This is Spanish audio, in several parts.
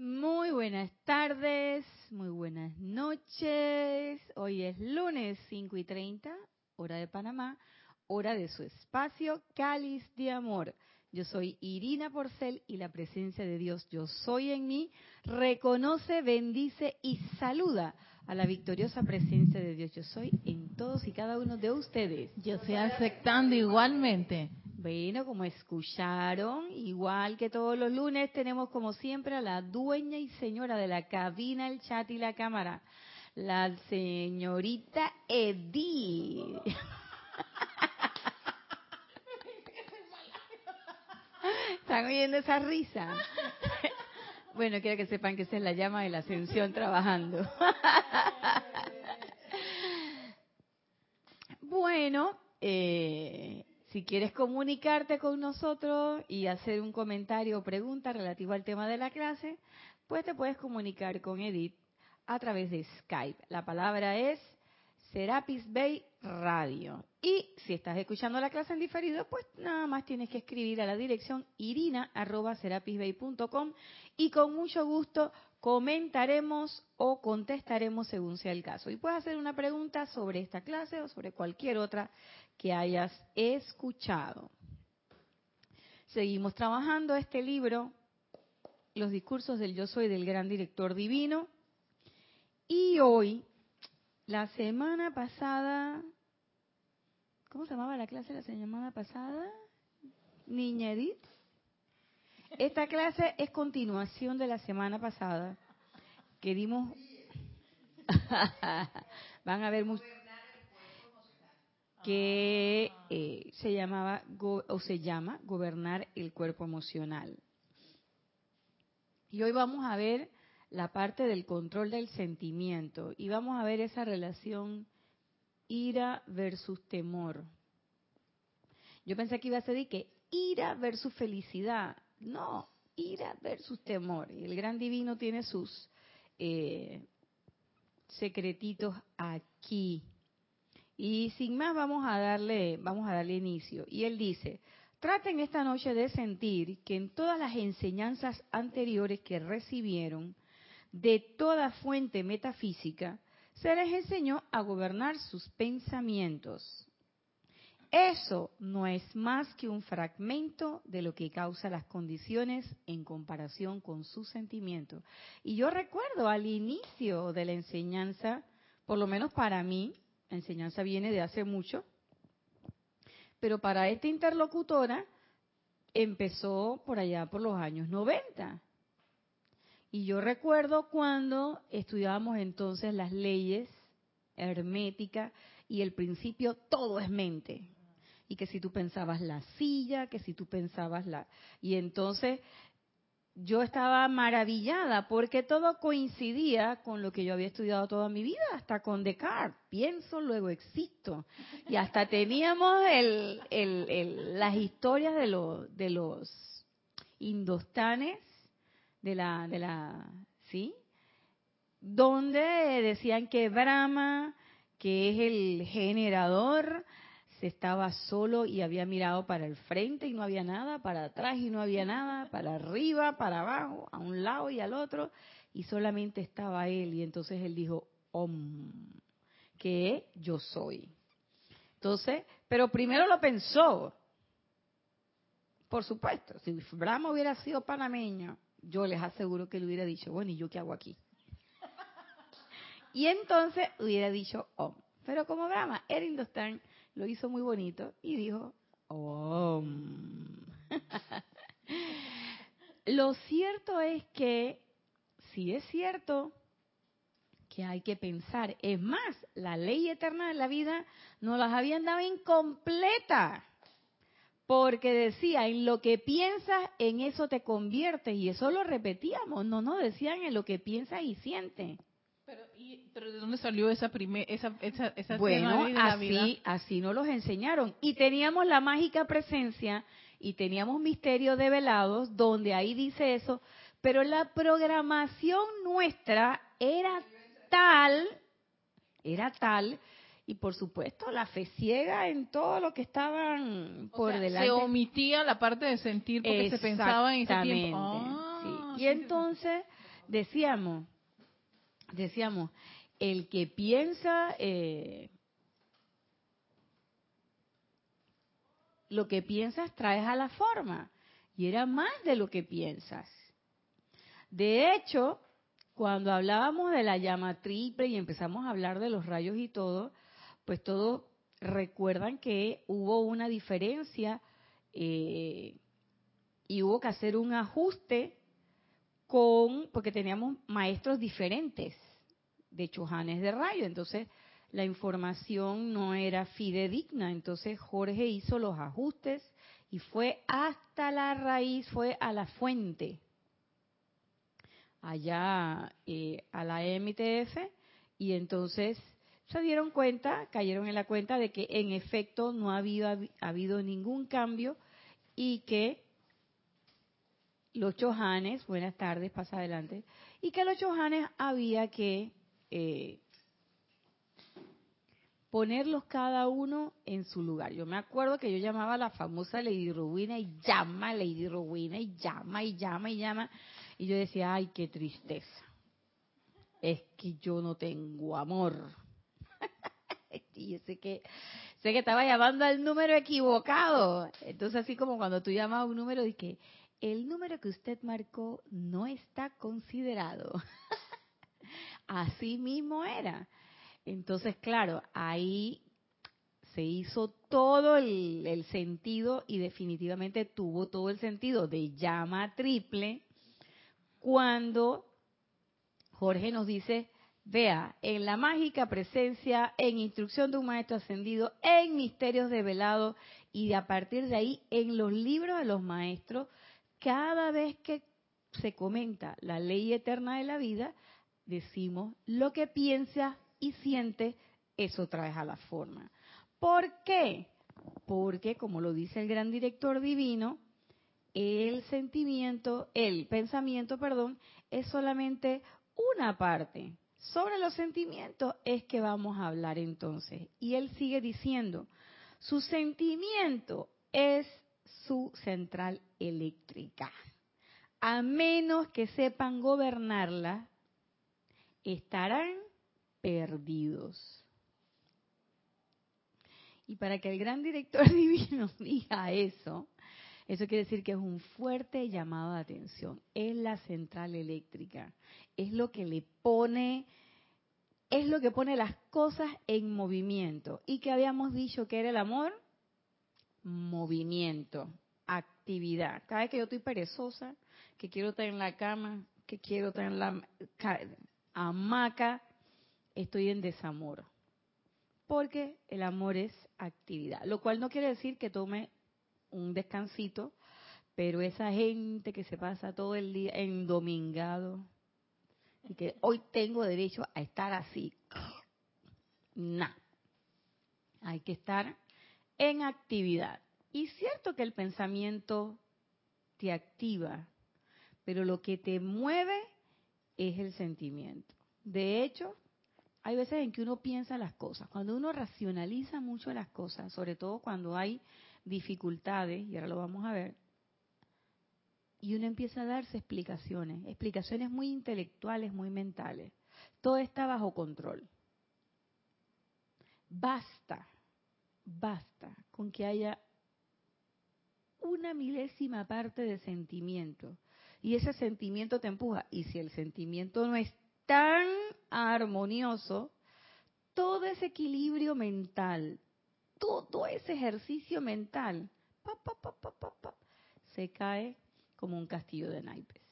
Muy buenas tardes, muy buenas noches. Hoy es lunes 5 y 30, hora de Panamá, hora de su espacio Cáliz de Amor. Yo soy Irina Porcel y la presencia de Dios, yo soy en mí, reconoce, bendice y saluda a la victoriosa presencia de Dios. Yo soy en todos y cada uno de ustedes. Yo estoy aceptando igualmente. Bueno, como escucharon, igual que todos los lunes, tenemos como siempre a la dueña y señora de la cabina, el chat y la cámara, la señorita Edith. ¿Están oyendo esa risa? Bueno, quiero que sepan que esa es la llama de la ascensión trabajando. Bueno, eh, si quieres comunicarte con nosotros y hacer un comentario o pregunta relativo al tema de la clase, pues te puedes comunicar con Edith a través de Skype. La palabra es Serapis Bay Radio. Y si estás escuchando la clase en diferido, pues nada más tienes que escribir a la dirección irina.serapisbay.com y con mucho gusto comentaremos o contestaremos según sea el caso. Y puedes hacer una pregunta sobre esta clase o sobre cualquier otra que hayas escuchado. Seguimos trabajando este libro, Los discursos del yo soy del gran director divino. Y hoy, la semana pasada, ¿cómo se llamaba la clase la semana pasada? Niña Edith. Esta clase es continuación de la semana pasada, que dimos... Van a ver que eh, se llamaba o se llama gobernar el cuerpo emocional. Y hoy vamos a ver la parte del control del sentimiento y vamos a ver esa relación ira versus temor. Yo pensé que iba a ser que ira versus felicidad. No, ira versus temor. Y el gran divino tiene sus eh, secretitos aquí. Y sin más vamos a darle, vamos a darle inicio. Y él dice, traten esta noche de sentir que en todas las enseñanzas anteriores que recibieron, de toda fuente metafísica, se les enseñó a gobernar sus pensamientos. Eso no es más que un fragmento de lo que causa las condiciones en comparación con sus sentimientos. Y yo recuerdo al inicio de la enseñanza, por lo menos para mí, la enseñanza viene de hace mucho, pero para esta interlocutora empezó por allá por los años 90. Y yo recuerdo cuando estudiábamos entonces las leyes herméticas y el principio todo es mente. Y que si tú pensabas la silla, que si tú pensabas la... Y entonces yo estaba maravillada porque todo coincidía con lo que yo había estudiado toda mi vida, hasta con Descartes. Pienso, luego existo. Y hasta teníamos el, el, las historias de, los de los indostanes, de la, de la, ¿sí? Donde decían que Brahma, que es el generador, estaba solo y había mirado para el frente y no había nada, para atrás y no había nada, para arriba, para abajo, a un lado y al otro, y solamente estaba él. Y entonces él dijo, Om, que yo soy. Entonces, pero primero lo pensó. Por supuesto, si Brahma hubiera sido panameño, yo les aseguro que le hubiera dicho, bueno, ¿y yo qué hago aquí? Y entonces hubiera dicho Om. Pero como Brahma era Indostán, lo hizo muy bonito y dijo, oh. lo cierto es que, si es cierto que hay que pensar, es más, la ley eterna de la vida nos las habían dado incompleta. Porque decía, en lo que piensas, en eso te conviertes. Y eso lo repetíamos, no nos decían en lo que piensas y sientes. Pero, ¿de dónde salió esa primer, esa, esa, esa bueno, así, así nos los enseñaron. Y teníamos la mágica presencia y teníamos misterio de velados donde ahí dice eso, pero la programación nuestra era tal, era tal, y por supuesto la fe ciega en todo lo que estaban por delante. Se omitía la parte de sentir porque se pensaba en ese tiempo. Ah, Y entonces decíamos, decíamos, el que piensa, eh, lo que piensas traes a la forma. Y era más de lo que piensas. De hecho, cuando hablábamos de la llama triple y empezamos a hablar de los rayos y todo, pues todos recuerdan que hubo una diferencia eh, y hubo que hacer un ajuste con, porque teníamos maestros diferentes de chujanes de rayo, entonces la información no era fidedigna, entonces Jorge hizo los ajustes y fue hasta la raíz, fue a la fuente, allá eh, a la MTF, y entonces se dieron cuenta, cayeron en la cuenta de que en efecto no ha habido, ha habido ningún cambio y que los chojanes, buenas tardes, pasa adelante, y que los chojanes había que eh, ponerlos cada uno en su lugar. Yo me acuerdo que yo llamaba a la famosa Lady Rowena y llama Lady Rowena y llama y llama y llama. Y yo decía, ay, qué tristeza. Es que yo no tengo amor. y yo sé que, sé que estaba llamando al número equivocado. Entonces, así como cuando tú llamas a un número, y que el número que usted marcó no está considerado. así mismo era. Entonces, claro, ahí se hizo todo el, sentido y definitivamente tuvo todo el sentido de llama triple cuando Jorge nos dice, vea, en la mágica presencia, en instrucción de un maestro ascendido, en misterios develados y a partir de ahí en los libros de los maestros, cada vez que se comenta la ley eterna de la vida, decimos lo que piensa y siente, eso trae a la forma. ¿Por qué? Porque, como lo dice el gran director divino, el sentimiento, el pensamiento, perdón, es solamente una parte. Sobre los sentimientos es que vamos a hablar entonces. Y él sigue diciendo, su sentimiento es su central eléctrica. A menos que sepan gobernarla, estarán perdidos. Y para que el gran director divino diga eso, eso quiere decir que es un fuerte llamado de atención. Es la central eléctrica. Es lo que le pone, es lo que pone las cosas en movimiento. ¿Y que habíamos dicho que era el amor? Movimiento, actividad. Cada vez que yo estoy perezosa, que quiero estar en la cama, que quiero estar en la hamaca, estoy en desamor. Porque el amor es actividad. Lo cual no quiere decir que tome un descansito, pero esa gente que se pasa todo el día endomingado y que hoy tengo derecho a estar así. No. Hay que estar en actividad. Y cierto que el pensamiento te activa, pero lo que te mueve es el sentimiento. De hecho, hay veces en que uno piensa las cosas. Cuando uno racionaliza mucho las cosas, sobre todo cuando hay dificultades, y ahora lo vamos a ver, y uno empieza a darse explicaciones, explicaciones muy intelectuales, muy mentales. Todo está bajo control. Basta, basta con que haya una milésima parte de sentimiento. Y ese sentimiento te empuja. Y si el sentimiento no es tan armonioso, todo ese equilibrio mental, todo ese ejercicio mental, se cae como un castillo de naipes.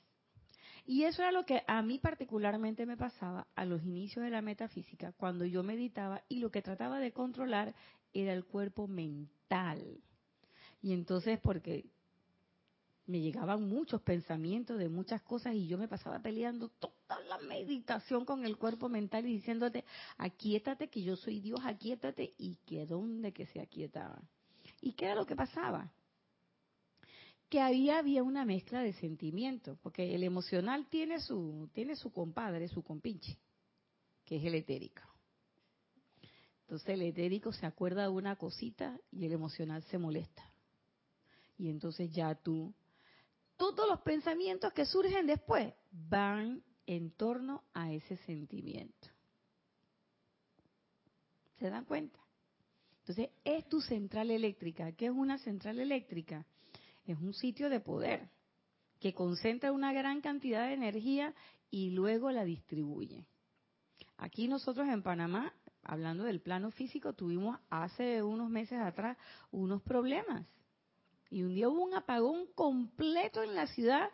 Y eso era lo que a mí particularmente me pasaba a los inicios de la metafísica, cuando yo meditaba y lo que trataba de controlar era el cuerpo mental. Y entonces, porque me llegaban muchos pensamientos de muchas cosas y yo me pasaba peleando toda la meditación con el cuerpo mental y diciéndote, aquietate que yo soy Dios, aquietate y que dónde que se aquietaba. ¿Y qué era lo que pasaba? Que había, había una mezcla de sentimientos, porque el emocional tiene su, tiene su compadre, su compinche, que es el etérico. Entonces el etérico se acuerda de una cosita y el emocional se molesta. Y entonces ya tú todos los pensamientos que surgen después van en torno a ese sentimiento. ¿Se dan cuenta? Entonces, es tu central eléctrica. ¿Qué es una central eléctrica? Es un sitio de poder que concentra una gran cantidad de energía y luego la distribuye. Aquí nosotros en Panamá, hablando del plano físico, tuvimos hace unos meses atrás unos problemas. Y un día hubo un apagón completo en la ciudad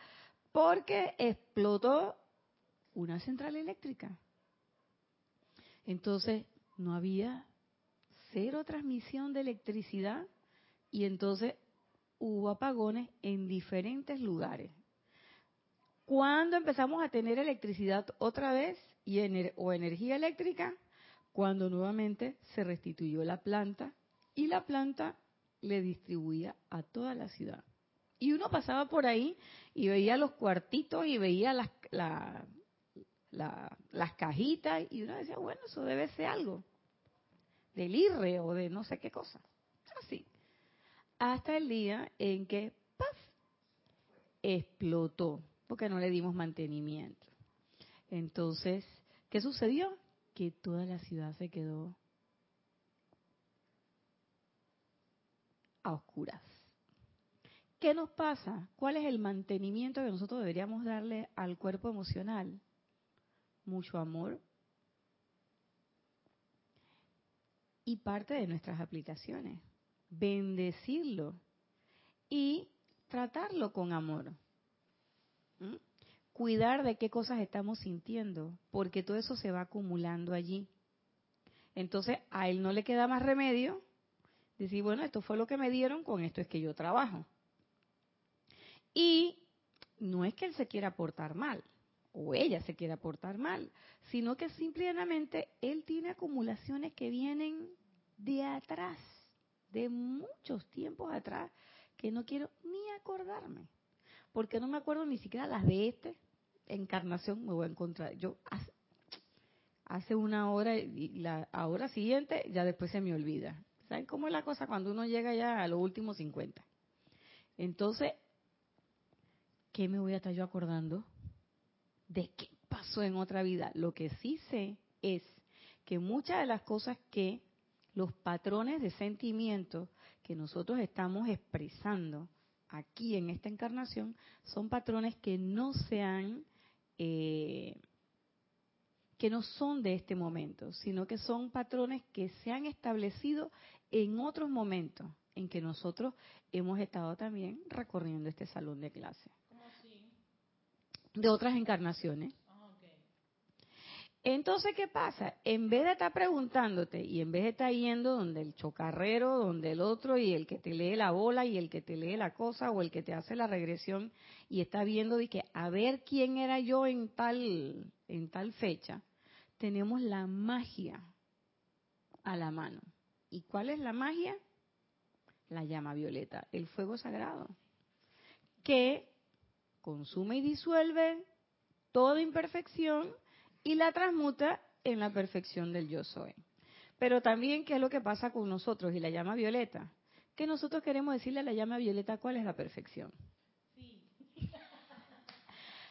porque explotó una central eléctrica. Entonces, no había cero transmisión de electricidad y entonces hubo apagones en diferentes lugares. ¿Cuándo empezamos a tener electricidad otra vez y o energía eléctrica? Cuando nuevamente se restituyó la planta y la planta le distribuía a toda la ciudad. Y uno pasaba por ahí y veía los cuartitos y veía las, las cajitas y uno decía, bueno, eso debe ser algo del IRRE o de no sé qué cosa. Así. Hasta el día en que, ¡paf! explotó, porque no le dimos mantenimiento. Entonces, ¿qué sucedió? Que toda la ciudad se quedó a oscuras. ¿Qué nos pasa? ¿Cuál es el mantenimiento que nosotros deberíamos darle al cuerpo emocional? Mucho amor, y parte de nuestras aplicaciones. Bendecirlo y tratarlo con amor. ¿Mm? Cuidar de qué cosas estamos sintiendo, porque todo eso se va acumulando allí. Entonces a él no le queda más remedio decir, bueno, esto fue lo que me dieron, con esto es que yo trabajo. Y no es que él se quiera portar mal, o ella se quiera portar mal, sino que simplemente él tiene acumulaciones que vienen de atrás, de muchos tiempos atrás, que no quiero ni acordarme, porque no me acuerdo ni siquiera las de este encarnación me voy a encontrar. Yo hace, una hora y la hora siguiente ya después se me olvida. ¿Saben cómo es la cosa cuando uno llega ya a los últimos 50? Entonces, ¿qué me voy a estar yo acordando? ¿De qué pasó en otra vida? Lo que sí sé es que muchas de las cosas que los patrones de sentimiento que nosotros estamos expresando aquí en esta encarnación son patrones que no sean eh, que no son de este momento, sino que son patrones que se han establecido en otros momentos en que nosotros hemos estado también recorriendo este salón de clase. De otras encarnaciones. Entonces, ¿qué pasa? En vez de estar preguntándote y en vez de estar yendo donde el chocarrero, donde el otro y el que te lee la bola y el que te lee la cosa o el que te hace la regresión y está viendo de que a ver quién era yo en tal en tal fecha, tenemos la magia a la mano. ¿Y cuál es la magia? La llama violeta, el fuego sagrado, que consume y disuelve toda imperfección y la transmuta en la perfección del yo soy. Pero también, ¿qué es lo que pasa con nosotros y la llama violeta? Que nosotros queremos decirle a la llama violeta cuál es la perfección.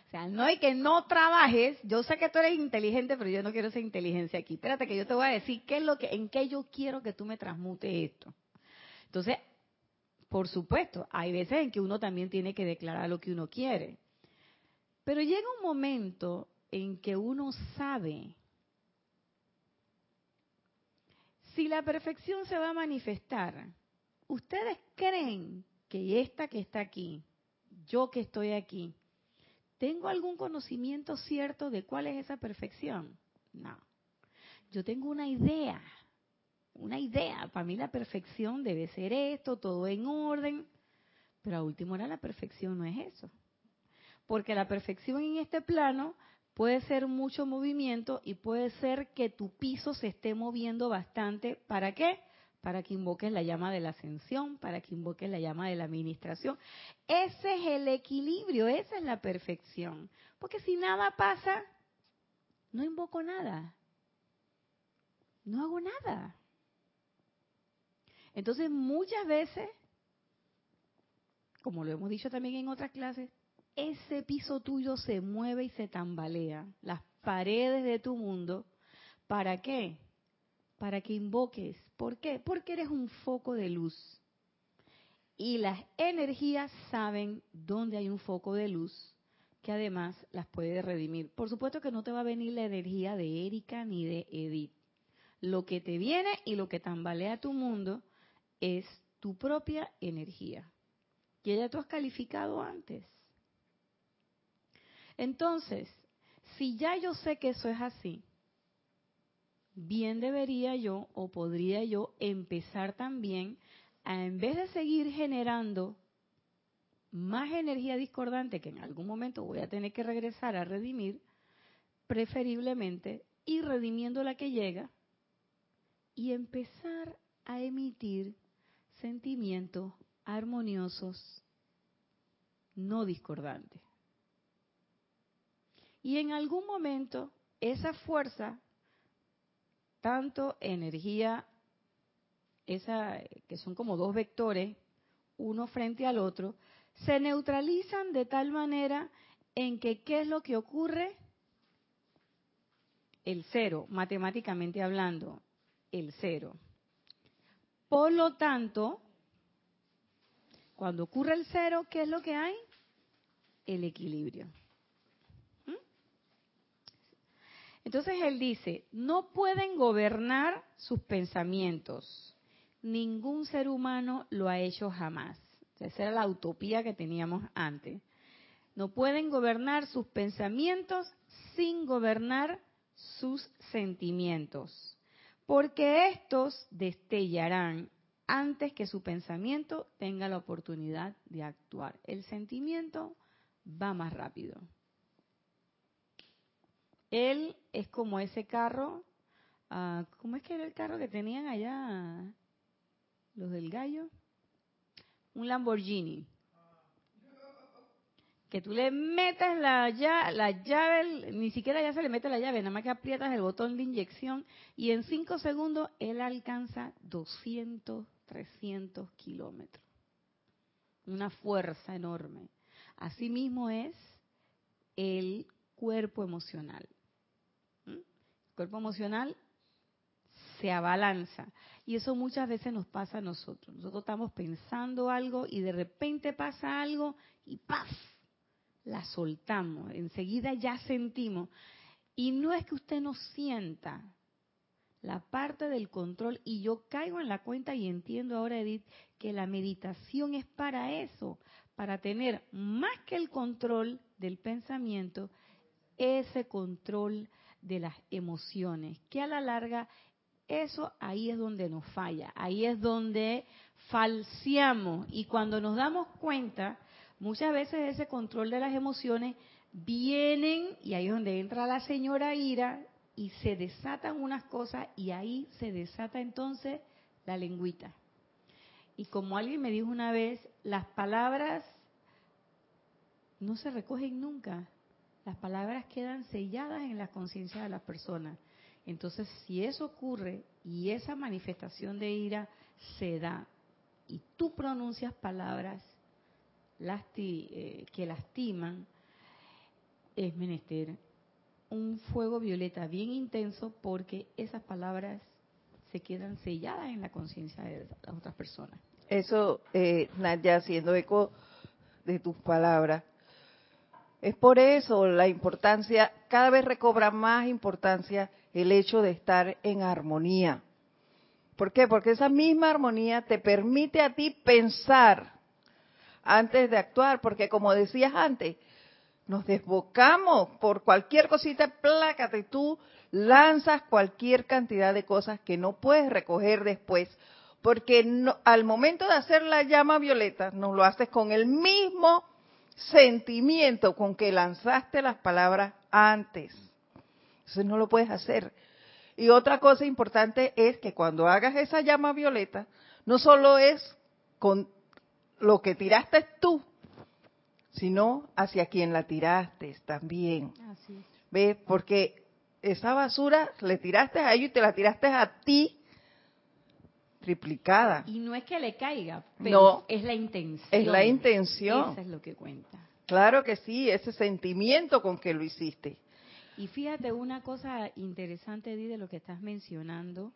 O sea, no hay que no trabajes. Yo sé que tú eres inteligente, pero yo no quiero esa inteligencia aquí. Espérate que yo te voy a decir qué es lo que, en qué yo quiero que tú me transmutes esto. Entonces, por supuesto, hay veces en que uno también tiene que declarar lo que uno quiere. Pero llega un momento en que uno sabe si la perfección se va a manifestar. ¿Ustedes creen que esta que está aquí, yo que estoy aquí, tengo algún conocimiento cierto de cuál es esa perfección? No. Yo tengo una idea, una idea. Para mí la perfección debe ser esto, todo en orden. Pero a último hora la perfección no es eso. Porque la perfección en este plano puede ser mucho movimiento y puede ser que tu piso se esté moviendo bastante. ¿Para qué? Para que invoques la llama de la ascensión, para que invoques la llama de la administración. Ese es el equilibrio, esa es la perfección. Porque si nada pasa, no invoco nada. No hago nada. Entonces muchas veces, como lo hemos dicho también en otras clases, ese piso tuyo se mueve y se tambalea, las paredes de tu mundo, ¿para qué? Para que invoques. ¿Por qué? Porque eres un foco de luz. Y las energías saben dónde hay un foco de luz que además las puede redimir. Por supuesto que no te va a venir la energía de Erika ni de Edith. Lo que te viene y lo que tambalea tu mundo es tu propia energía. Que ya tú has calificado antes. Entonces, si ya yo sé que eso es así, bien debería yo o podría yo empezar también a, en vez de seguir generando más energía discordante que en algún momento voy a tener que regresar a redimir, preferiblemente ir redimiendo la que llega y empezar a emitir sentimientos armoniosos, no discordantes. Y en algún momento esa fuerza, tanto energía, esa que son como dos vectores, uno frente al otro, se neutralizan de tal manera en que ¿qué es lo que ocurre? El cero, matemáticamente hablando, el cero. Por lo tanto, cuando ocurre el cero, ¿qué es lo que hay? El equilibrio. ¿Mm? Entonces él dice, no pueden gobernar sus pensamientos. Ningún ser humano lo ha hecho jamás. Esa era la utopía que teníamos antes. No pueden gobernar sus pensamientos sin gobernar sus sentimientos, porque estos destellarán antes que su pensamiento tenga la oportunidad de actuar. El sentimiento va más rápido. Él es como ese carro, uh, ¿cómo es que era el carro que tenían allá los del gallo? un Lamborghini. Que tú le metes la llave, la llave, ni siquiera ya se le mete la llave, nada más que aprietas el botón de inyección y en cinco segundos él alcanza 200, 300 kilómetros. Una fuerza enorme. Asimismo es el cuerpo emocional. Cuerpo emocional se abalanza. Y eso muchas veces nos pasa a nosotros. Nosotros estamos pensando algo y de repente pasa algo y ¡paf! La soltamos. Enseguida ya sentimos. Y no es que usted no sienta la parte del control. Y yo caigo en la cuenta y entiendo ahora, Edith, que la meditación es para eso, para tener más que el control del pensamiento, ese control de las emociones, que a la larga eso ahí es donde nos falla, ahí es donde falseamos y cuando nos damos cuenta, muchas veces ese control de las emociones vienen y ahí es donde entra la señora ira y se desatan unas cosas y ahí se desata entonces la lengüita. Y como alguien me dijo una vez, las palabras no se recogen nunca, las palabras quedan selladas en la conciencia de las personas. Entonces, si eso ocurre y esa manifestación de ira se da y tú pronuncias palabras eh, que lastiman, es menester un fuego violeta bien intenso porque esas palabras se quedan selladas en la conciencia de las otras personas. Eso, eh, Nadia, haciendo eco de tus palabras, es por eso la importancia, cada vez recobra más importancia el hecho de estar en armonía. ¿Por qué? Porque esa misma armonía te permite a ti pensar antes de actuar, porque como decías antes, nos desbocamos por cualquier cosita, plácate, tú lanzas cualquier cantidad de cosas que no puedes recoger después, porque al momento de hacer la llama violeta, nos lo haces con el mismo sentimiento con que lanzaste las palabras antes. Entonces no lo puedes hacer. Y otra cosa importante es que cuando hagas esa llama violeta, no solo es con lo que tiraste tú, sino hacia quien la tiraste también. Así ¿Ves? Porque esa basura le tiraste a ellos y te la tiraste a ti triplicada. Y no es que le caiga, pero es la intención. Es la intención. Eso es lo que cuenta. Claro que sí, ese sentimiento con que lo hiciste. Y fíjate, una cosa interesante, Di, de lo que estás mencionando,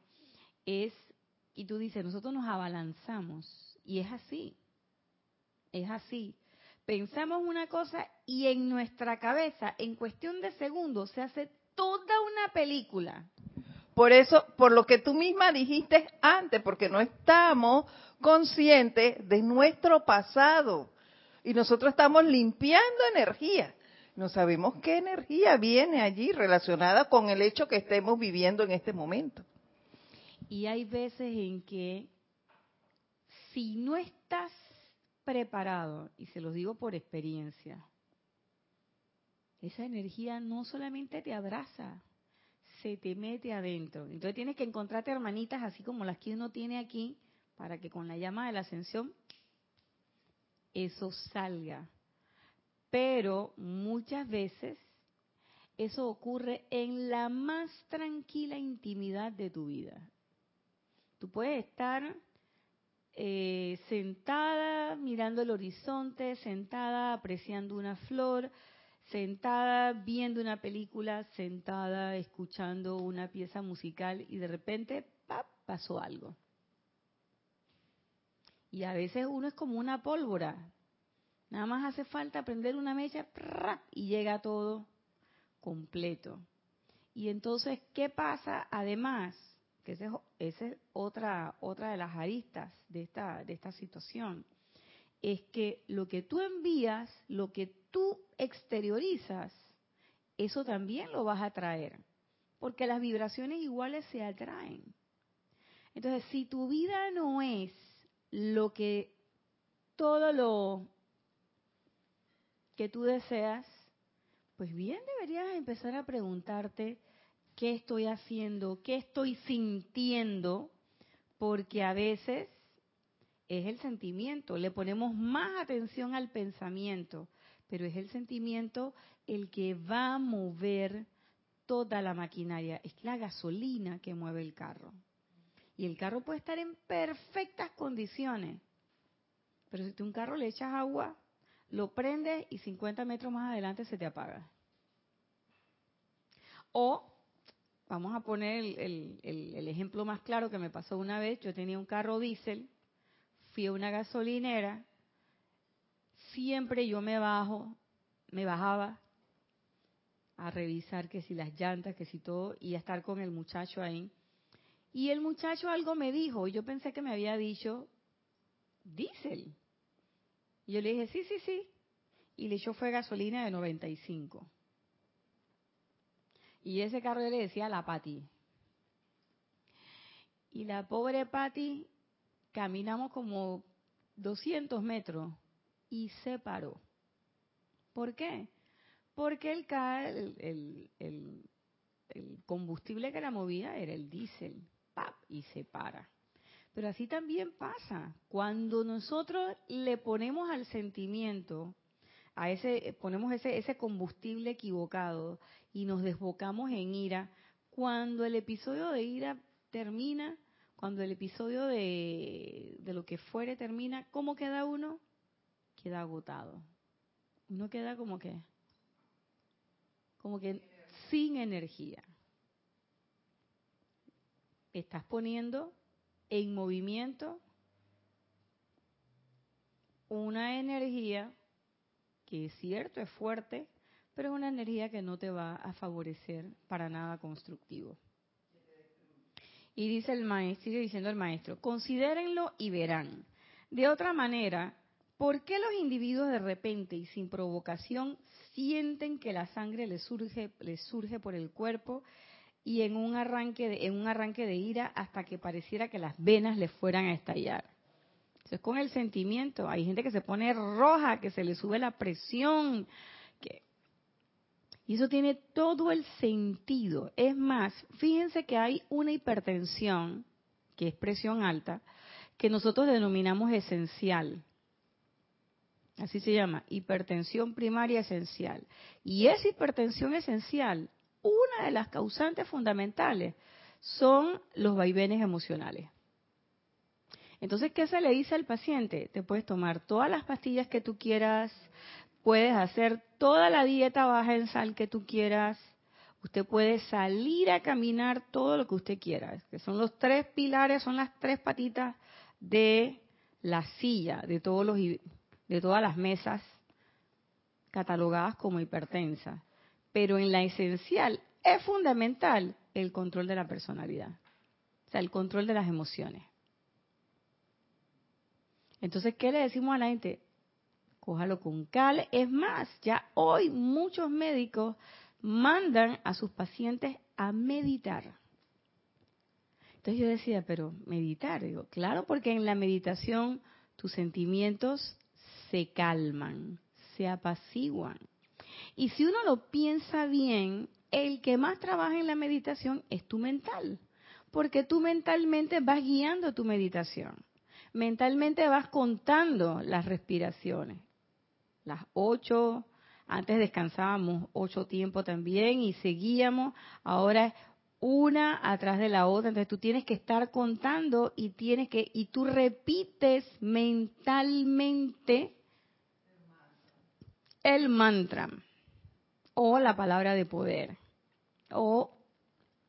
es, y tú dices, nosotros nos abalanzamos, y es así, es así. Pensamos una cosa y en nuestra cabeza, en cuestión de segundos, se hace toda una película. Por eso, por lo que tú misma dijiste antes, porque no estamos conscientes de nuestro pasado. Y nosotros estamos limpiando energía. No sabemos qué energía viene allí relacionada con el hecho que estemos viviendo en este momento. Y hay veces en que si no estás preparado, y se los digo por experiencia, esa energía no solamente te abraza, se te mete adentro. Entonces tienes que encontrarte hermanitas así como las que uno tiene aquí, para que con la llama de la ascensión eso salga. Pero muchas veces eso ocurre en la más tranquila intimidad de tu vida. Tú puedes estar eh, sentada mirando el horizonte, sentada apreciando una flor, sentada viendo una película, sentada escuchando una pieza musical y de repente ¡pap! pasó algo. Y a veces uno es como una pólvora. Nada más hace falta prender una mecha y llega todo completo. Y entonces, ¿qué pasa? Además, que esa es, otra, otra de las aristas de esta, de esta situación, es que lo que tú envías, lo que tú exteriorizas, eso también lo vas a traer, porque las vibraciones iguales se atraen. Entonces, si tu vida no es lo que todo lo que tú deseas, pues bien deberías empezar a preguntarte qué estoy haciendo, qué estoy sintiendo, porque a veces es el sentimiento, le ponemos más atención al pensamiento, pero es el sentimiento el que va a mover toda la maquinaria, es la gasolina que mueve el carro. Y el carro puede estar en perfectas condiciones. Pero si tú un carro le echas agua, lo prendes y 50 metros más adelante se te apaga. O, vamos a poner el, el, ejemplo más claro que me pasó una vez, yo tenía un carro diésel, fui a una gasolinera, siempre yo me bajo, me bajaba a revisar que si las llantas, que si todo, y a estar con el muchacho ahí. Y el muchacho algo me dijo, yo pensé que me había dicho diésel. Y yo le dije, sí, sí, sí. Y le echó fue gasolina de 95. Y ese carro yo le decía la Pati. Y la pobre Pati, caminamos como 200 metros y se paró. ¿Por qué? Porque el, el, el, el combustible que la movía era el diésel y se para. Pero así también pasa. Cuando nosotros le ponemos al sentimiento, a ese, ponemos ese, ese combustible equivocado y nos desbocamos en ira, cuando el episodio de ira termina, cuando el episodio de, de lo que fuere termina, ¿cómo queda uno? Queda agotado. Uno queda como que, como que sin energía estás poniendo en movimiento una energía que es cierto, es fuerte, pero es una energía que no te va a favorecer para nada constructivo. Y dice el maestro, sigue diciendo el maestro, considérenlo y verán. De otra manera, ¿por qué los individuos de repente y sin provocación sienten que la sangre les surge, les surge por el cuerpo y en un arranque de, en un arranque de ira hasta que pareciera que las venas le fueran a estallar. Eso es con el sentimiento. Hay gente que se pone roja, que se le sube la presión. Y eso tiene todo el sentido. Es más, fíjense que hay una hipertensión, que es presión alta, que nosotros denominamos esencial. Así se llama, hipertensión primaria esencial. Y esa hipertensión esencial una de las causantes fundamentales son los vaivenes emocionales. Entonces, ¿qué se le dice al paciente? Te puedes tomar todas las pastillas que tú quieras puedes hacer toda la dieta baja en sal que tú quieras, usted puede salir a caminar todo lo que usted quiera, que son los tres pilares, son las tres patitas de la silla, de todos los de todas las mesas catalogadas como hipertensas. Pero en la esencial es fundamental el control de la personalidad, o sea, el control de las emociones. Entonces, ¿qué le decimos a la gente? Cójalo con cal. Es más, ya hoy muchos médicos mandan a sus pacientes a meditar. Entonces yo decía, pero meditar, digo, claro, porque en la meditación tus sentimientos se calman, se apaciguan. Y si uno lo piensa bien, el que más trabaja en la meditación es tu mental, porque tú mentalmente vas guiando tu meditación. Mentalmente vas contando las respiraciones. Las ocho, antes descansábamos ocho tiempos también y seguíamos, ahora una atrás de la otra, entonces tú tienes que estar contando y tienes que y tú repites mentalmente el mantra o la palabra de poder o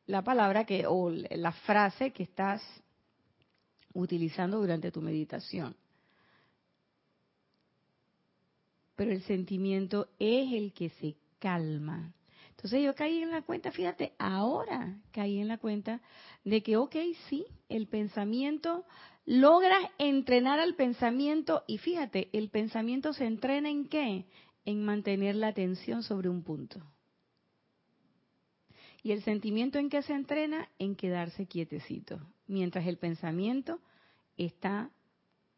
la palabra que o la frase que estás utilizando durante tu meditación. Pero el sentimiento es el que se calma. Entonces yo caí en la cuenta, fíjate, ahora caí en la cuenta de que, ok, sí, el pensamiento, logras entrenar al pensamiento y fíjate, el pensamiento se entrena en qué? En mantener la atención sobre un punto. Y el sentimiento en qué se entrena? En quedarse quietecito, mientras el pensamiento está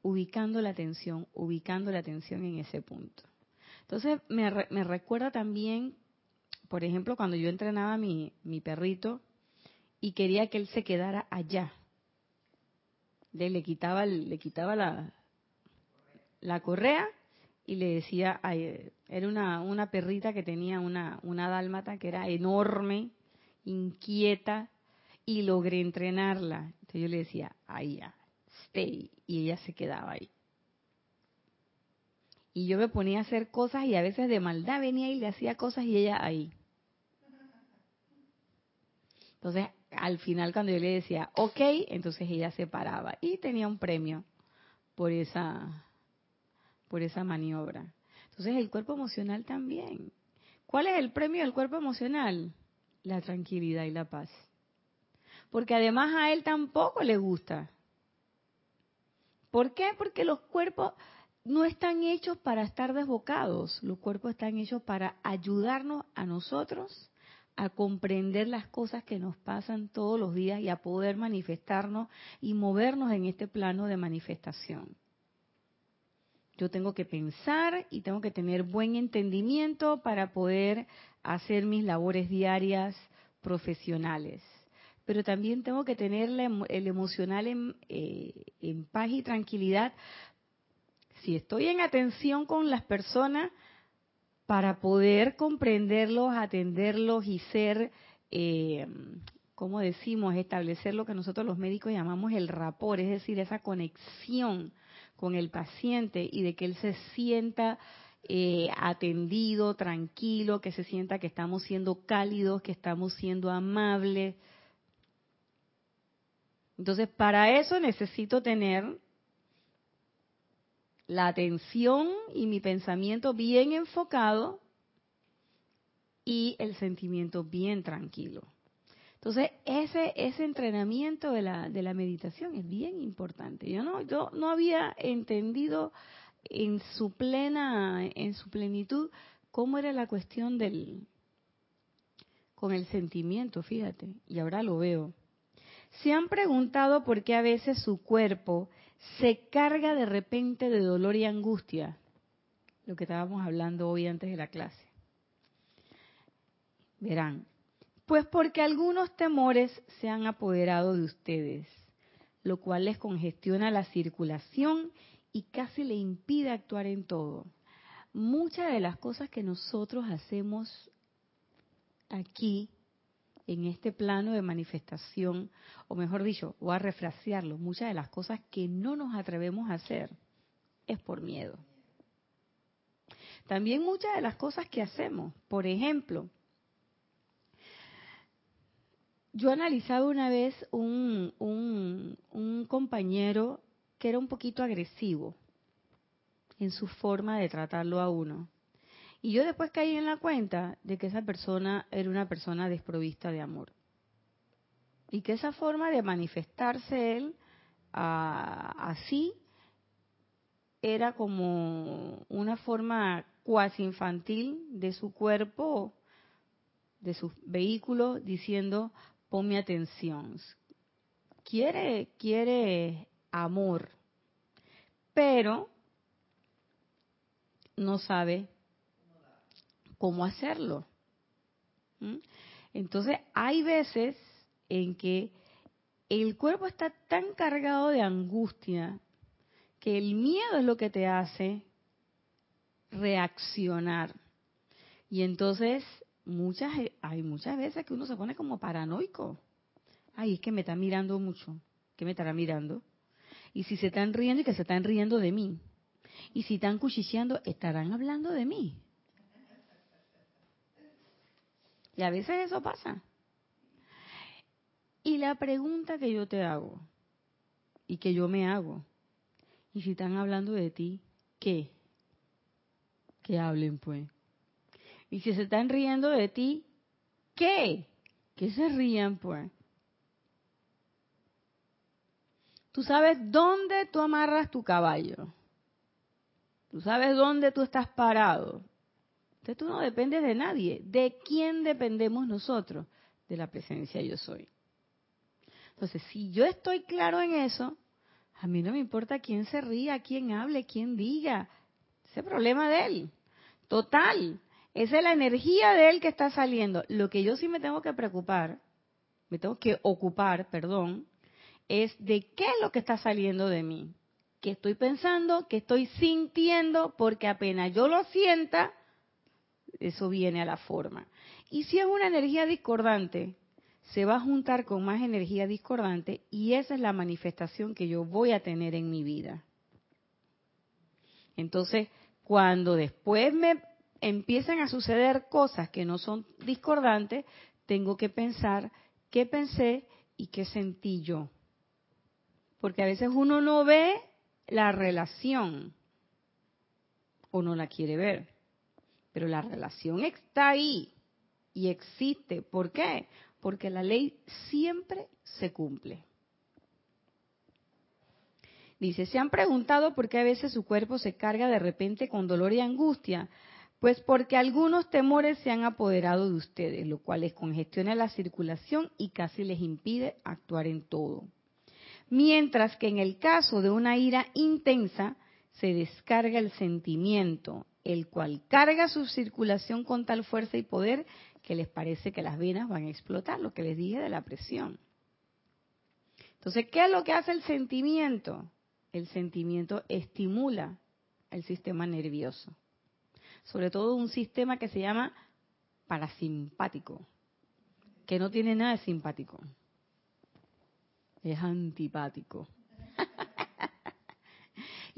ubicando la atención, ubicando la atención en ese punto. Entonces me, me recuerda también por ejemplo, cuando yo entrenaba a mi, perrito y quería que él se quedara allá, le, quitaba, le quitaba la, correa y le decía, era una, una perrita que tenía una, una dálmata que era enorme, inquieta, y logré entrenarla. Entonces yo le decía, ya, stay, y ella se quedaba ahí. Y yo me ponía a hacer cosas y a veces de maldad venía y le hacía cosas y ella ahí. Entonces, al final cuando yo le decía, ok, entonces ella se paraba y tenía un premio por esa, por esa maniobra. Entonces, el cuerpo emocional también. ¿Cuál es el premio del cuerpo emocional? La tranquilidad y la paz. Porque además a él tampoco le gusta. ¿Por qué? Porque los cuerpos no están hechos para estar desbocados, los cuerpos están hechos para ayudarnos a nosotros a comprender las cosas que nos pasan todos los días y a poder manifestarnos y movernos en este plano de manifestación. Yo tengo que pensar y tengo que tener buen entendimiento para poder hacer mis labores diarias profesionales. Pero también tengo que tener el emocional en, eh, en paz y tranquilidad. Si estoy en atención con las personas, para poder comprenderlos, atenderlos y ser, eh, como decimos, establecer lo que nosotros los médicos llamamos el rapor, es decir, esa conexión con el paciente y de que él se sienta eh, atendido, tranquilo, que se sienta que estamos siendo cálidos, que estamos siendo amables. Entonces, para eso necesito tener la atención y mi pensamiento bien enfocado y el sentimiento bien tranquilo. Entonces, ese, ese entrenamiento de la, de la meditación es bien importante. Yo no, yo no había entendido en su plena, en su plenitud, cómo era la cuestión del, con el sentimiento, fíjate, y ahora lo veo. Se han preguntado por qué a veces su cuerpo se carga de repente de dolor y angustia, lo que estábamos hablando hoy antes de la clase. Verán, pues porque algunos temores se han apoderado de ustedes, lo cual les congestiona la circulación y casi le impide actuar en todo. Muchas de las cosas que nosotros hacemos aquí en este plano de manifestación, o mejor dicho, voy a refrasearlo, muchas de las cosas que no nos atrevemos a hacer es por miedo. también muchas de las cosas que hacemos. Por ejemplo, yo he analizado una vez un, un, un compañero que era un poquito agresivo en su forma de tratarlo a uno. Y yo después caí en la cuenta de que esa persona era una persona desprovista de amor. Y que esa forma de manifestarse él así era como una forma cuasi infantil de su cuerpo, de sus vehículos, diciendo, ponme atención. Quiere, quiere amor, pero no sabe cómo hacerlo. Entonces, hay veces en que el cuerpo está tan cargado de angustia que el miedo es lo que te hace reaccionar. Y entonces muchas hay muchas veces que uno se pone como paranoico. Ay, es que me está mirando mucho. ¿Qué me estará mirando? Y si se están riendo y que se están riendo de mí. Y si están cuchicheando, estarán hablando de mí. Y a veces eso pasa. Y la pregunta que yo te hago, y que yo me hago, y si están hablando de ti, ¿qué? Que hablen pues. Y si se están riendo de ti, ¿qué? Que se rían pues. Tú sabes dónde tú amarras tu caballo. Tú sabes dónde tú estás parado. Entonces tú no dependes de nadie. ¿De quién dependemos nosotros? De la presencia yo soy. Entonces, si yo estoy claro en eso, a mí no me importa quién se ría, quién hable, quién diga. Ese problema de él. Total. Esa es la energía de él que está saliendo. Lo que yo sí me tengo que preocupar, me tengo que ocupar, perdón, es de qué es lo que está saliendo de mí. ¿Qué estoy pensando? ¿Qué estoy sintiendo? Porque apenas yo lo sienta, eso viene a la forma. Y si es una energía discordante, se va a juntar con más energía discordante y esa es la manifestación que yo voy a tener en mi vida. Entonces, cuando después me empiezan a suceder cosas que no son discordantes, tengo que pensar qué pensé y qué sentí yo. Porque a veces uno no ve la relación o no la quiere ver, pero la relación está ahí y existe. ¿Por qué? porque la ley siempre se cumple. Dice, ¿se han preguntado por qué a veces su cuerpo se carga de repente con dolor y angustia? Pues porque algunos temores se han apoderado de ustedes, lo cual les congestiona la circulación y casi les impide actuar en todo. Mientras que en el caso de una ira intensa, se descarga el sentimiento, el cual carga su circulación con tal fuerza y poder que les parece que las venas van a explotar, lo que les dije de la presión. Entonces, ¿qué es lo que hace el sentimiento? El sentimiento estimula el sistema nervioso, sobre todo un sistema que se llama parasimpático, que no tiene nada de simpático, es antipático.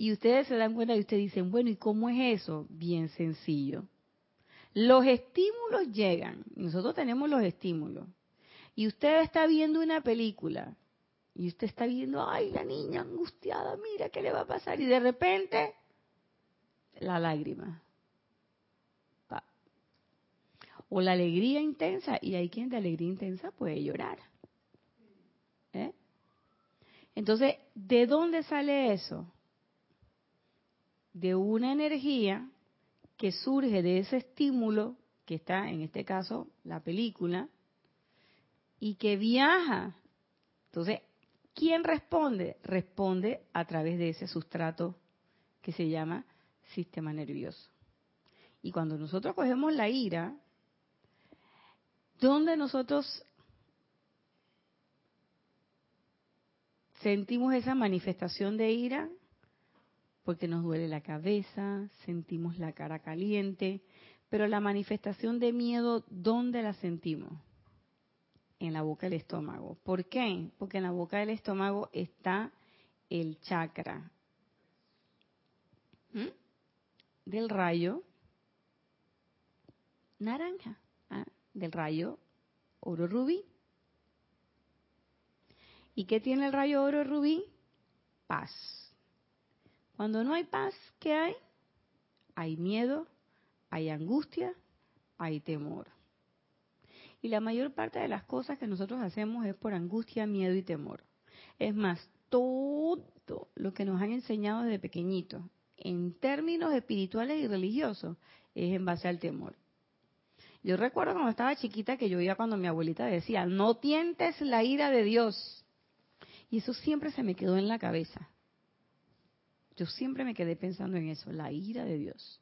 Y ustedes se dan cuenta y ustedes dicen, bueno, ¿y cómo es eso? Bien sencillo. Los estímulos llegan, nosotros tenemos los estímulos, y usted está viendo una película, y usted está viendo, ay, la niña angustiada, mira qué le va a pasar, y de repente, la lágrima. O la alegría intensa, y hay quien de alegría intensa puede llorar. ¿Eh? Entonces, ¿de dónde sale eso? De una energía que surge de ese estímulo, que está en este caso la película, y que viaja. Entonces, ¿quién responde? Responde a través de ese sustrato que se llama sistema nervioso. Y cuando nosotros cogemos la ira, ¿dónde nosotros sentimos esa manifestación de ira? Porque nos duele la cabeza, sentimos la cara caliente, pero la manifestación de miedo, ¿dónde la sentimos? En la boca del estómago. ¿Por qué? Porque en la boca del estómago está el chakra del rayo naranja, ¿ah? del rayo oro rubí. ¿Y qué tiene el rayo oro rubí? Paz. Cuando no hay paz, ¿qué hay? Hay miedo, hay angustia, hay temor. Y la mayor parte de las cosas que nosotros hacemos es por angustia, miedo y temor. Es más, todo lo que nos han enseñado desde pequeñitos, en términos espirituales y religiosos, es en base al temor. Yo recuerdo cuando estaba chiquita que yo iba cuando mi abuelita decía, no tientes la ira de Dios. Y eso siempre se me quedó en la cabeza. Yo siempre me quedé pensando en eso, la ira de Dios.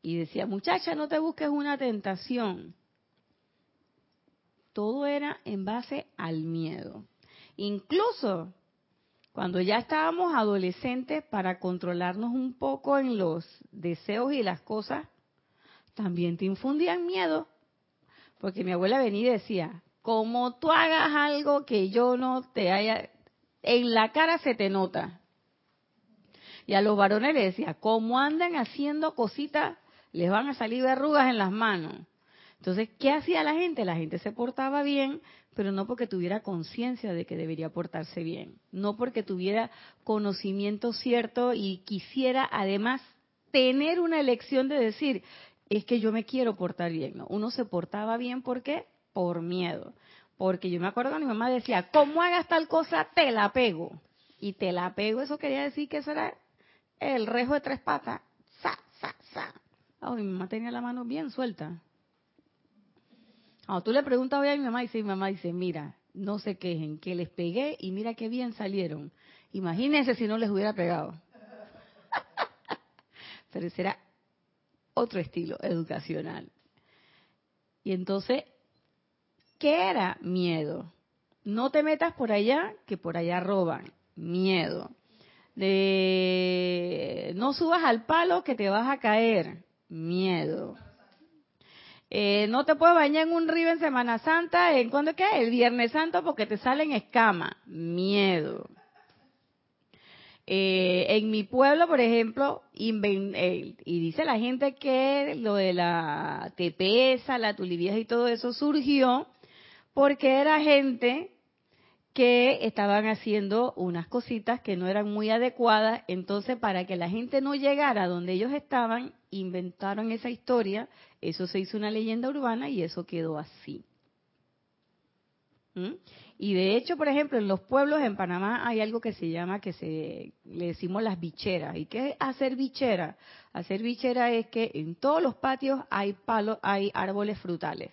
Y decía, muchacha, no te busques una tentación. Todo era en base al miedo. Incluso cuando ya estábamos adolescentes, para controlarnos un poco en los deseos y las cosas, también te infundían miedo. Porque mi abuela venía y decía, como tú hagas algo que yo no te haya, en la cara se te nota. Y a los varones les decía, como andan haciendo cositas, les van a salir verrugas en las manos. Entonces, ¿qué hacía la gente? La gente se portaba bien, pero no porque tuviera conciencia de que debería portarse bien, no porque tuviera conocimiento cierto y quisiera además tener una elección de decir, es que yo me quiero portar bien, ¿no? Uno se portaba bien, ¿por qué? Por miedo. Porque yo me acuerdo que mi mamá decía, ¿cómo hagas tal cosa? Te la pego. Y te la pego, eso quería decir que eso era el rejo de tres patas. Sa, sa, sa. Oh, mi mamá tenía la mano bien suelta. Cuando tú le preguntas hoy a mi mamá, dice, mi mamá dice, mira, no se quejen, que les pegué y mira qué bien salieron. Imagínense si no les hubiera pegado. Pero ese era otro estilo educacional. Y entonces, ¿qué era miedo? No te metas por allá, que por allá roban. Miedo. De no subas al palo que te vas a caer. Miedo. Eh, no te puedes bañar en un río en Semana Santa, ¿en cuándo qué? El Viernes Santo porque te salen escamas. Miedo. Eh, en mi pueblo, por ejemplo, eh, y dice la gente que lo de la tepesa, la tulivieja y todo eso surgió porque era gente que estaban haciendo unas cositas que no eran muy adecuadas, entonces para que la gente no llegara donde ellos estaban, inventaron esa historia, eso se hizo una leyenda urbana y eso quedó así. ¿Mm? Y de hecho, por ejemplo, en los pueblos en Panamá hay algo que se llama, que se le decimos las bicheras. ¿Y qué es hacer bichera? Hacer bichera es que en todos los patios hay palos, hay árboles frutales.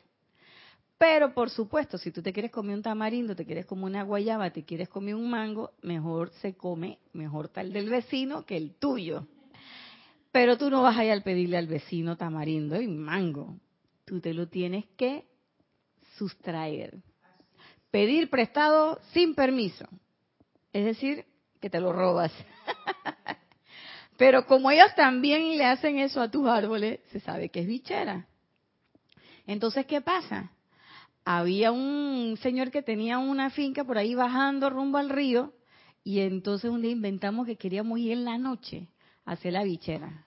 Pero por supuesto, si tú te quieres comer un tamarindo, te quieres comer una guayaba, te quieres comer un mango, mejor se come, mejor tal del vecino que el tuyo. Pero tú no vas a ir a pedirle al vecino tamarindo y mango. Tú te lo tienes que sustraer pedir prestado sin permiso. Es decir, que te lo robas. Pero como ellos también le hacen eso a tus árboles, se sabe que es bichera. Entonces, ¿qué pasa? Había un señor que tenía una finca por ahí bajando rumbo al río y entonces un día inventamos que queríamos ir en la noche a hacer la bichera.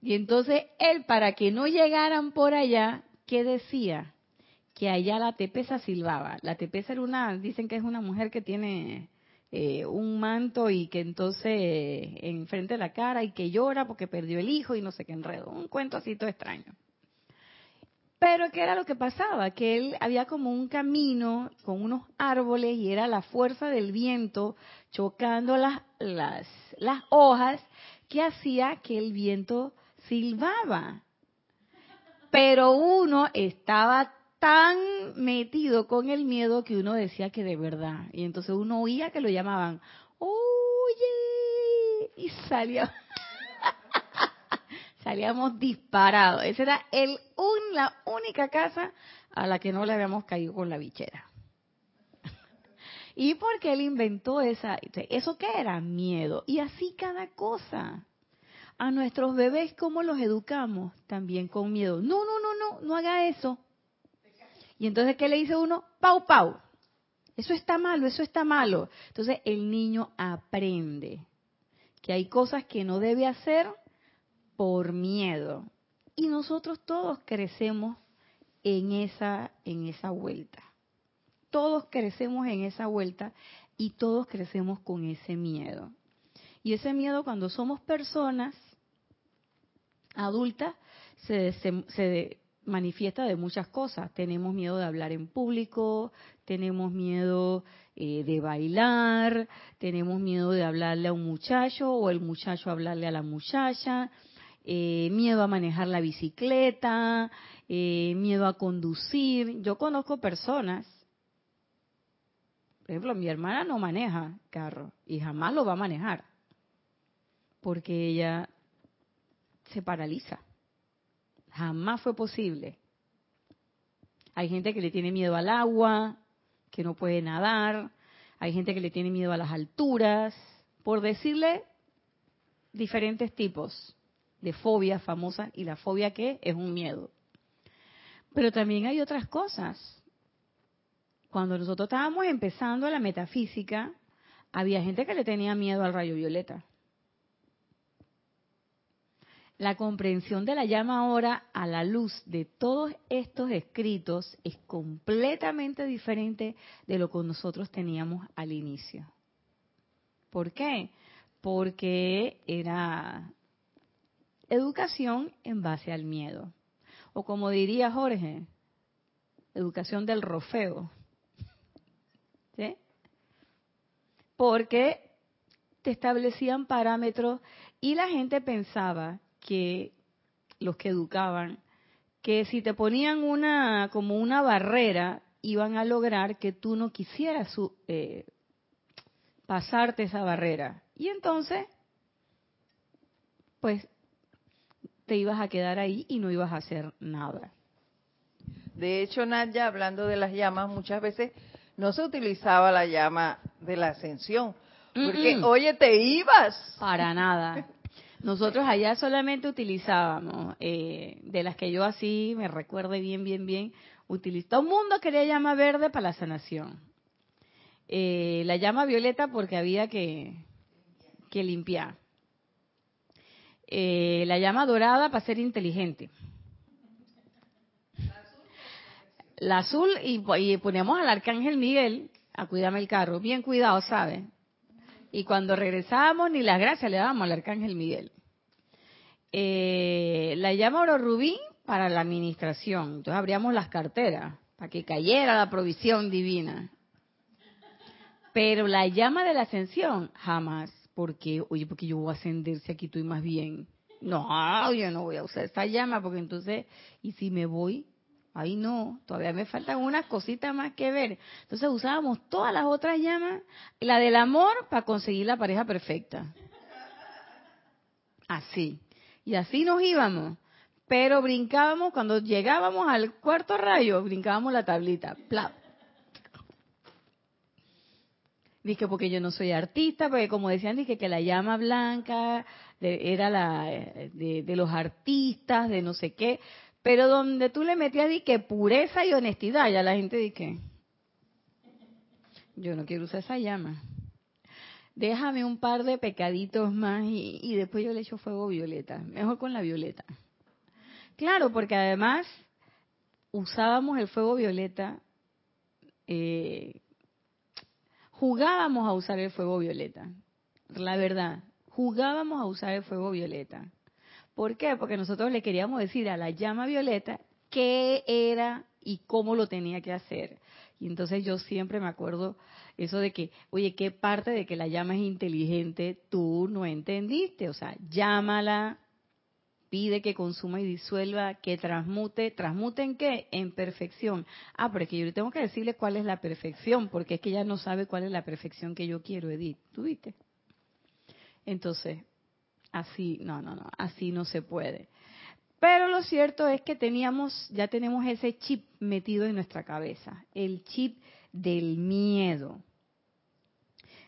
Y entonces él, para que no llegaran por allá, ¿qué decía? que allá la tepesa silbaba. La tepesa era una, dicen que es una mujer que tiene eh, un manto y que entonces eh, enfrente de la cara y que llora porque perdió el hijo y no sé qué enredo. Un cuento así todo extraño. Pero ¿qué era lo que pasaba? Que él había como un camino con unos árboles y era la fuerza del viento chocando las, las, las hojas que hacía que el viento silbaba. Pero uno estaba tan metido con el miedo que uno decía que de verdad. Y entonces uno oía que lo llamaban, oye, y salía, salíamos disparados. Esa era el, un, la única casa a la que no le habíamos caído con la bichera. ¿Y porque él inventó esa? ¿Eso qué era? Miedo. Y así cada cosa. A nuestros bebés, ¿cómo los educamos? También con miedo. No, no, no, no, no haga eso. Y entonces, ¿qué le dice uno? Pau, pau. Eso está malo, eso está malo. Entonces, el niño aprende que hay cosas que no debe hacer por miedo. Y nosotros todos crecemos en esa, en esa vuelta. Todos crecemos en esa vuelta y todos crecemos con ese miedo. Y ese miedo cuando somos personas adultas se, se, manifiesta de muchas cosas. Tenemos miedo de hablar en público, tenemos miedo eh, de bailar, tenemos miedo de hablarle a un muchacho o el muchacho hablarle a la muchacha, eh, miedo a manejar la bicicleta, eh, miedo a conducir. Yo conozco personas, por ejemplo, mi hermana no maneja carro y jamás lo va a manejar, porque ella se paraliza Jamás fue posible. Hay gente que le tiene miedo al agua, que no puede nadar. Hay gente que le tiene miedo a las alturas. Por decirle diferentes tipos de fobia famosa y la fobia que es un miedo. Pero también hay otras cosas. Cuando nosotros estábamos empezando la metafísica, había gente que le tenía miedo al rayo violeta la comprensión de la llama ahora a la luz de todos estos escritos es completamente diferente de lo que nosotros teníamos al inicio. ¿Por qué? Porque era educación en base al miedo. O como diría Jorge, educación del rofeo. ¿Sí? Porque te establecían parámetros y la gente pensaba que los que educaban, que si te ponían una como una barrera, iban a lograr que tú no quisieras eh, pasarte esa barrera. Y entonces, pues, te ibas a quedar ahí y no ibas a hacer nada. De hecho, Nadia, hablando de las llamas, muchas veces no se utilizaba la llama de la ascensión. Porque, oye, te ibas. Para nada. Nosotros allá solamente utilizábamos, eh, de las que yo así me recuerde bien, bien, bien, utilizó. Todo el mundo quería llama verde para la sanación. Eh, la llama violeta porque había que, que limpiar. Eh, la llama dorada para ser inteligente. La azul y, y ponemos al arcángel Miguel a cuidarme el carro, bien cuidado, ¿sabe? Y cuando regresábamos, ni las gracias le dábamos al arcángel Miguel. Eh, la llama oro rubí para la administración. Entonces abríamos las carteras para que cayera la provisión divina. Pero la llama de la ascensión, jamás. Porque, oye, porque yo voy a ascender si aquí estoy más bien. No, yo no voy a usar esta llama porque entonces, ¿y si me voy? Ahí no, todavía me faltan unas cositas más que ver. Entonces usábamos todas las otras llamas, la del amor para conseguir la pareja perfecta. Así. Y así nos íbamos. Pero brincábamos, cuando llegábamos al cuarto rayo, brincábamos la tablita. Plap. Dije, porque yo no soy artista, porque como decían, dije que la llama blanca era la de, los artistas, de no sé qué. Pero donde tú le metías, que pureza y honestidad, ya la gente dice, yo no quiero usar esa llama. Déjame un par de pecaditos más y, después yo le echo fuego violeta. Mejor con la violeta. Claro, porque además usábamos el fuego violeta, eh, jugábamos a usar el fuego violeta. La verdad, jugábamos a usar el fuego violeta. ¿Por qué? Porque nosotros le queríamos decir a la llama violeta qué era y cómo lo tenía que hacer. Y entonces yo siempre me acuerdo eso de que, oye, ¿qué parte de que la llama es inteligente tú no entendiste? O sea, llámala, pide que consuma y disuelva, que transmute. ¿Transmute en qué? En perfección. Ah, pero es que yo le tengo que decirle cuál es la perfección, porque es que ella no sabe cuál es la perfección que yo quiero, Edith. ¿Tú viste? Entonces, así, no, no, no, así no se puede. Pero lo cierto es que teníamos, ya tenemos ese chip metido en nuestra cabeza, el chip del miedo.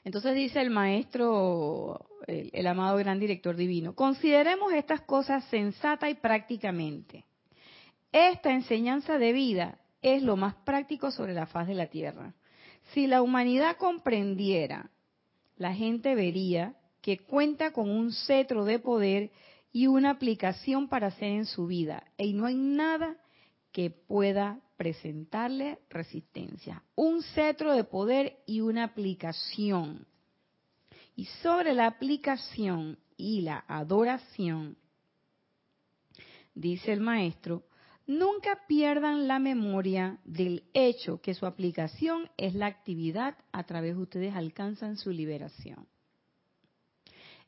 Entonces dice el maestro, el, amado gran director divino, consideremos estas cosas sensata y prácticamente. Esta enseñanza de vida es lo más práctico sobre la faz de la tierra. Si la humanidad comprendiera, la gente vería que cuenta con un cetro de poder y una aplicación para hacer en su vida. Y no hay nada que pueda presentarle resistencia. Un cetro de poder y una aplicación. Y sobre la aplicación y la adoración, dice el maestro, nunca pierdan la memoria del hecho que su aplicación es la actividad a través de ustedes alcanzan su liberación.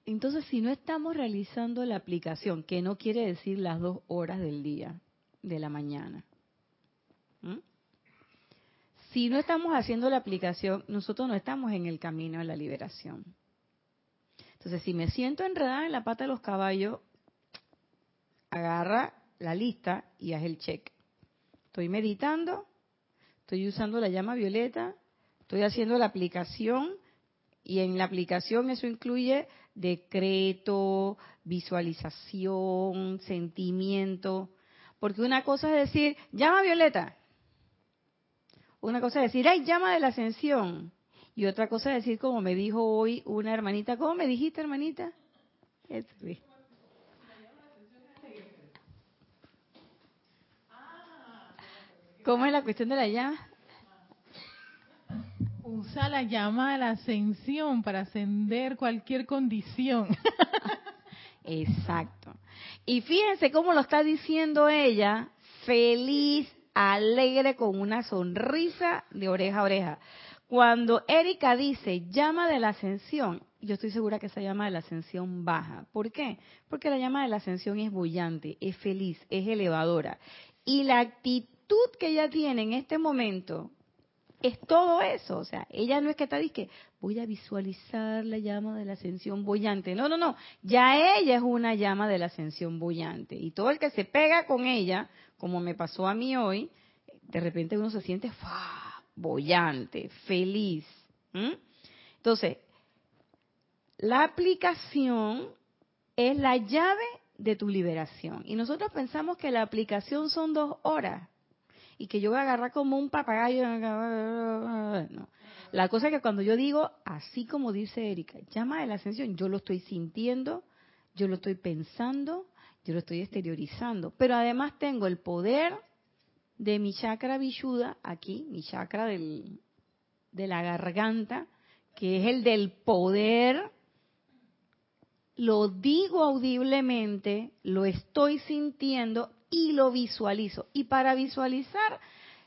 Entonces, si no estamos realizando la aplicación, que no quiere decir las dos horas del día, de la mañana, si no estamos haciendo la aplicación, nosotros no estamos en el camino de la liberación. Entonces, si me siento enredada en la pata de los caballos, agarra la lista y haz el check. Estoy meditando, estoy usando la llama violeta, estoy haciendo la aplicación y en la aplicación eso incluye decreto, visualización, sentimiento. Porque una cosa es decir, llama violeta. Una cosa es decir, ay, llama de la ascensión. Y otra cosa es decir, como me dijo hoy una hermanita, ¿cómo me dijiste, hermanita? ¿Cómo es la cuestión de la llama? Usa la llama de la ascensión para ascender cualquier condición. Exacto. Y fíjense cómo lo está diciendo ella, feliz, alegre, con una sonrisa de oreja a oreja. Cuando Erika dice llama de la ascensión, yo estoy segura que esa llama de la ascensión baja. ¿Por qué? Porque la llama de la ascensión es bullante, es feliz, es elevadora. Y la actitud que ella tiene en este momento es todo eso. O sea, ella no es que está que voy a visualizar la llama de la ascensión bullante. No, no, no. Ya ella es una llama de la ascensión bullante. Y todo el que se pega con ella, como me pasó a mí hoy, de repente uno se siente ¡fa! Bollante, feliz. Entonces, la aplicación es la llave de tu liberación. Y nosotros pensamos que la aplicación son dos horas y que yo voy a agarrar como un papagayo. No. La cosa es que cuando yo digo, así como dice Erika, llama de la ascensión, yo lo estoy sintiendo, yo lo estoy pensando, yo lo estoy exteriorizando. Pero además tengo el poder de mi chakra vishuda, aquí, mi chakra del, de la garganta, que es el del poder. Lo digo audiblemente, lo estoy sintiendo y lo visualizo. Y para visualizar,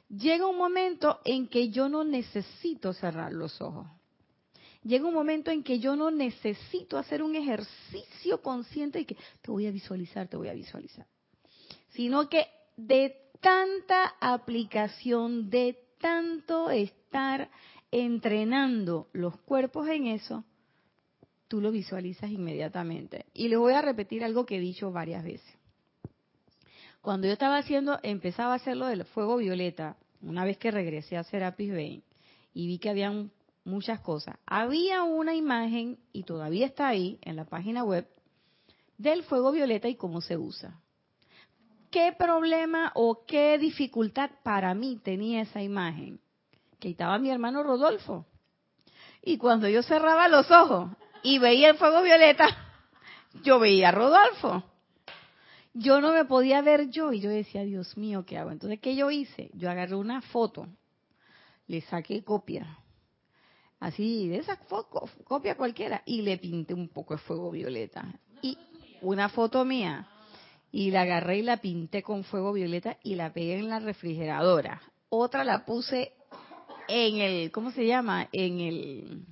llega un momento en que yo no necesito cerrar los ojos. Llega un momento en que yo no necesito hacer un ejercicio consciente y que te voy a visualizar, te voy a visualizar. Sino que de tanta aplicación, de tanto estar entrenando los cuerpos en eso, tú lo visualizas inmediatamente. Y les voy a repetir algo que he dicho varias veces. Cuando yo estaba haciendo, empezaba a hacer lo del fuego violeta, una vez que regresé a Serapis Bay y vi que habían muchas cosas, había una imagen, y todavía está ahí en la página web, del fuego violeta y cómo se usa. ¿Qué problema o qué dificultad para mí tenía esa imagen? Que estaba mi hermano Rodolfo. Y cuando yo cerraba los ojos y veía el fuego violeta, yo veía a Rodolfo yo no me podía ver yo y yo decía, Dios mío, ¿qué hago? Entonces, ¿qué yo hice? Yo agarré una foto, le saqué copia, así, de esa copia cualquiera, y le pinté un poco de fuego violeta. Y una foto mía, y la agarré y la pinté con fuego violeta y la pegué en la refrigeradora. Otra la puse en el, ¿cómo se llama? En el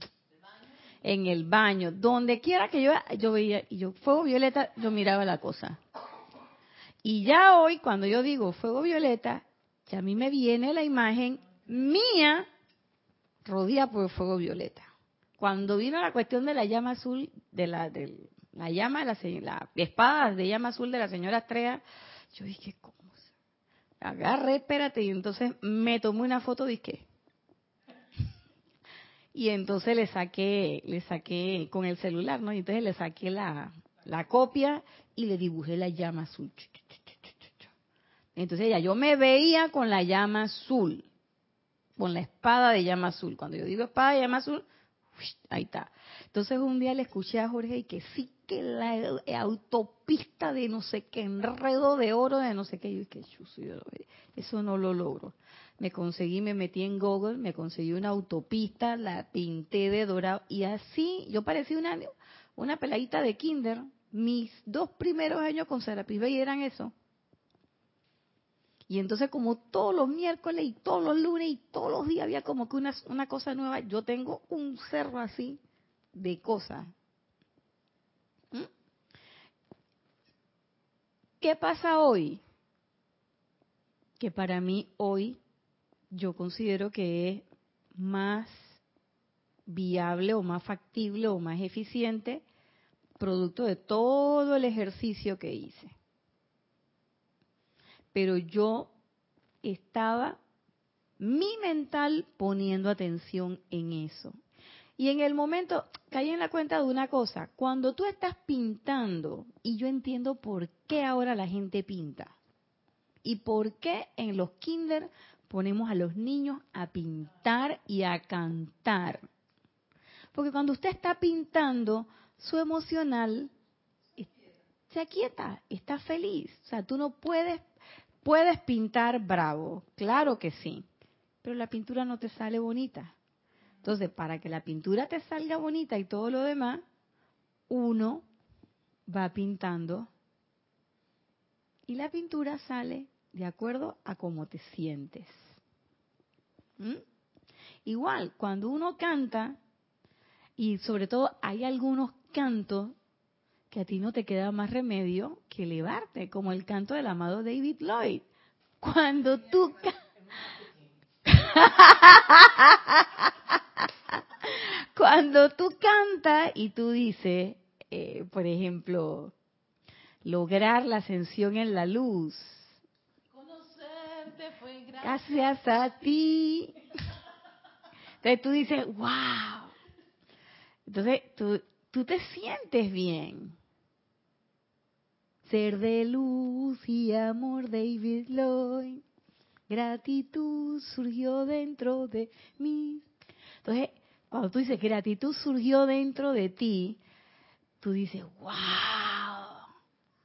en el baño, donde quiera que yo yo veía y yo fuego violeta, yo miraba la cosa. Y ya hoy, cuando yo digo fuego violeta, ya a mí me viene la imagen mía rodeada por fuego violeta. Cuando vino la cuestión de la llama azul, de la, de la llama, la, la espada de llama azul de la señora Estrella, yo dije, ¿cómo? Agarré, espérate, y entonces me tomé una foto qué. Y entonces le saqué, le saqué con el celular, ¿no? Y entonces le saqué la, la copia y le dibujé la llama azul. Entonces ya yo me veía con la llama azul, con la espada de llama azul. Cuando yo digo espada de llama azul, ahí está. Entonces un día le escuché a Jorge y que sí que la autopista de no sé qué, enredo de oro de no sé qué, yo que eso no lo logro. Me conseguí, me metí en Google, me conseguí una autopista, la pinté de dorado y así yo parecía una, una peladita de kinder. Mis dos primeros años con Serapis Bay eran eso. Y entonces como todos los miércoles y todos los lunes y todos los días había como que una cosa nueva, yo tengo un cerro así de cosas. ¿Mm? ¿Qué pasa hoy? Que para mí hoy yo considero que es más viable o más factible o más eficiente producto de todo el ejercicio que hice pero yo estaba mi mental poniendo atención en eso. Y en el momento caí en la cuenta de una cosa, cuando tú estás pintando, y yo entiendo por qué ahora la gente pinta, y por qué en los kinder ponemos a los niños a pintar y a cantar. Porque cuando usted está pintando, su emocional se aquieta, está feliz. O sea, tú no puedes Puedes pintar bravo, claro que sí, pero la pintura no te sale bonita. Entonces, para que la pintura te salga bonita y todo lo demás, uno va pintando y la pintura sale de acuerdo a cómo te sientes. ¿Mm? Igual, cuando uno canta, y sobre todo hay algunos cantos que a ti no te queda más remedio que elevarte, como el canto del amado David Lloyd. Cuando tú cuando tú cantas y tú dices, eh, por ejemplo, lograr la ascensión en la luz. Conocerte fue gracias a ti. Entonces tú dices, wow. Entonces tú, tú te sientes bien. Ser de luz y amor, David Lloyd. Gratitud surgió dentro de mí. Entonces, cuando tú dices gratitud surgió dentro de ti, tú dices, wow.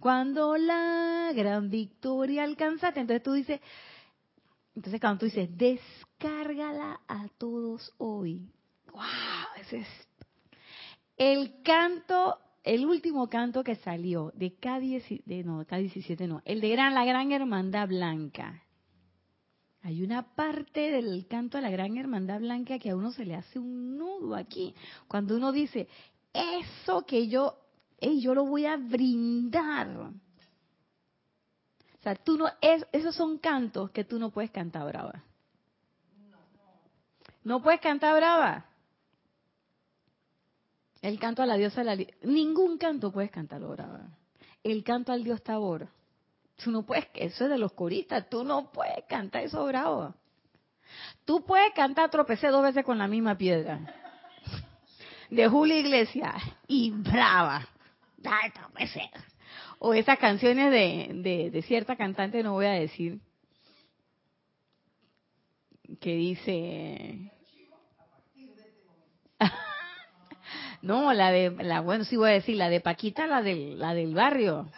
Cuando la gran victoria alcanzaste, entonces tú dices, entonces cuando tú dices, descárgala a todos hoy. Wow, ese es el canto el último canto que salió de K17, no, K17 no, el de gran, la Gran Hermandad Blanca. Hay una parte del canto de la Gran Hermandad Blanca que a uno se le hace un nudo aquí. Cuando uno dice, eso que yo, yo lo voy a brindar. O sea, tú no, es, esos son cantos que tú no puedes cantar brava. No puedes cantar brava. El canto a la diosa de la ningún canto puedes cantar ahora. El canto al dios Tabor. Tú no puedes, eso es de los coristas, tú no puedes cantar eso bravo. Tú puedes cantar tropecé dos veces con la misma piedra. De Julio Iglesias y brava. O esas canciones de, de, de cierta cantante, no voy a decir, que dice No, la de, la, bueno, sí voy a decir, la de Paquita, la del, la del barrio.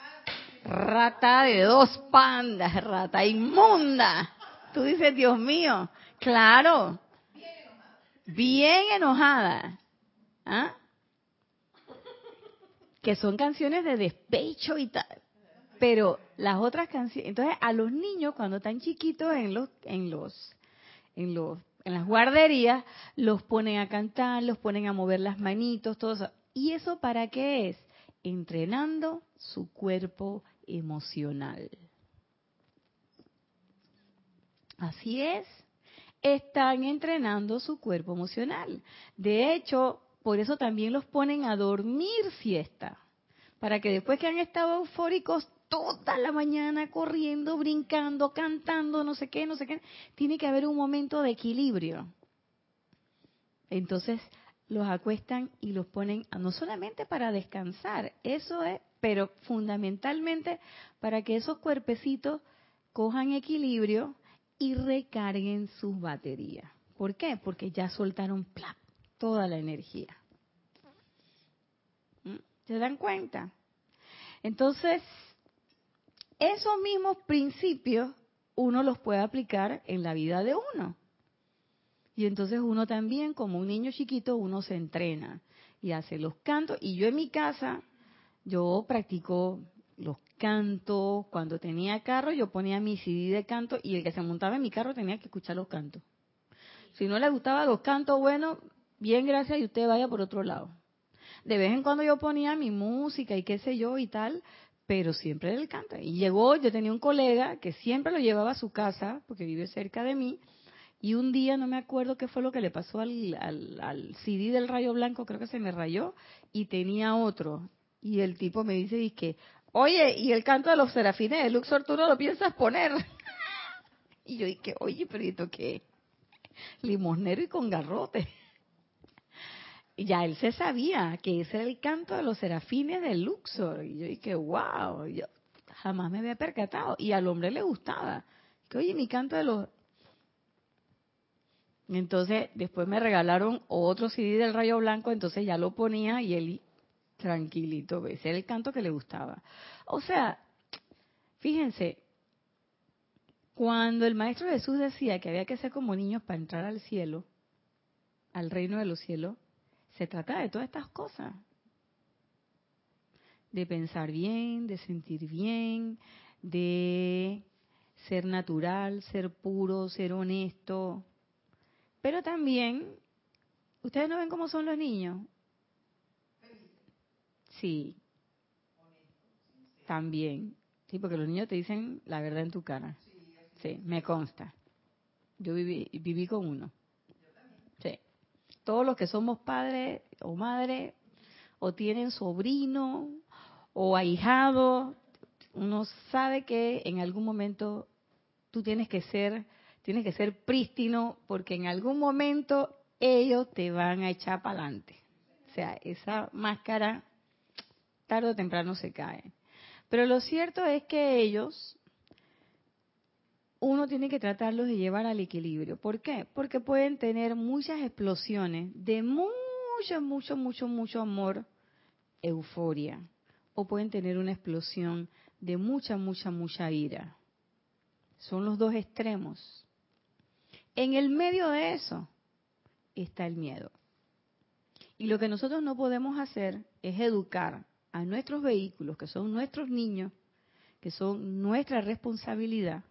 Rata de dos pandas, rata inmunda. Tú dices, Dios mío, claro. Bien enojada. ¿Ah? Que son canciones de despecho y tal. Pero las otras canciones, entonces a los niños cuando están chiquitos en los, en los, en los en las guarderías, los ponen a cantar, los ponen a mover las manitos, todo eso. ¿Y eso para qué es? Entrenando su cuerpo emocional. Así es, están entrenando su cuerpo emocional. De hecho, por eso también los ponen a dormir siesta, para que después que han estado eufóricos toda la mañana corriendo, brincando, cantando, no sé qué, no sé qué. Tiene que haber un momento de equilibrio. Entonces los acuestan y los ponen no solamente para descansar, eso es, pero fundamentalmente para que esos cuerpecitos cojan equilibrio y recarguen sus baterías. ¿Por qué? Porque ya soltaron toda la energía. ¿Mm? ¿Se dan cuenta? Entonces, esos mismos principios uno los puede aplicar en la vida de uno. Y entonces uno también, como un niño chiquito, uno se entrena y hace los cantos. Y yo en mi casa, yo practico los cantos. Cuando tenía carro, yo ponía mi CD de canto y el que se montaba en mi carro tenía que escuchar los cantos. Si no le gustaban los cantos, bueno, bien, gracias, y usted vaya por otro lado. De vez en cuando yo ponía mi música y qué sé yo y tal, pero siempre el canto. Y llegó, yo tenía un colega que siempre lo llevaba a su casa, porque vive cerca de mí, y un día no me acuerdo qué fue lo que le pasó al, al, CD del rayo blanco, creo que se me rayó, y tenía otro. Y el tipo me dice, que, oye, y el canto de los serafines de Luxor, ¿tú no lo piensas poner? y yo dije, oye, pero ¿esto qué? Limosnero y con garrote. Y ya él se sabía que ese era el canto de los serafines de Luxor. Y yo dije, wow, yo jamás me había percatado. Y al hombre le gustaba. Que oye, mi canto de los entonces, después me regalaron otro CD del Rayo Blanco, entonces ya lo ponía y él tranquilito, ese era el canto que le gustaba. O sea, fíjense, cuando el Maestro Jesús decía que había que ser como niños para entrar al cielo, al reino de los cielos, se trata de todas estas cosas. De pensar bien, de sentir bien, de ser natural, ser puro, ser honesto, pero también, ¿ustedes no ven cómo son los niños? Sí. También. Sí, porque los niños te dicen la verdad en tu cara. Sí, me consta. Yo viví, viví con uno. Sí. Todos los que somos padres o madres, o tienen sobrino, o ahijado, uno sabe que en algún momento tú tienes que ser tienes que ser prístino porque en algún momento ellos te van a echar para adelante. O sea, esa máscara tarde o temprano se cae. Pero lo cierto es que ellos, uno tiene que tratarlos de llevar al equilibrio. ¿Por qué? Porque pueden tener muchas explosiones de mucho, mucho, mucho, mucho amor, euforia. O pueden tener una explosión de mucha, mucha, mucha ira. Son los dos extremos. En el medio de eso está el miedo. Y lo que nosotros no podemos hacer es educar a nuestros vehículos, que son nuestros niños, que son nuestra responsabilidad.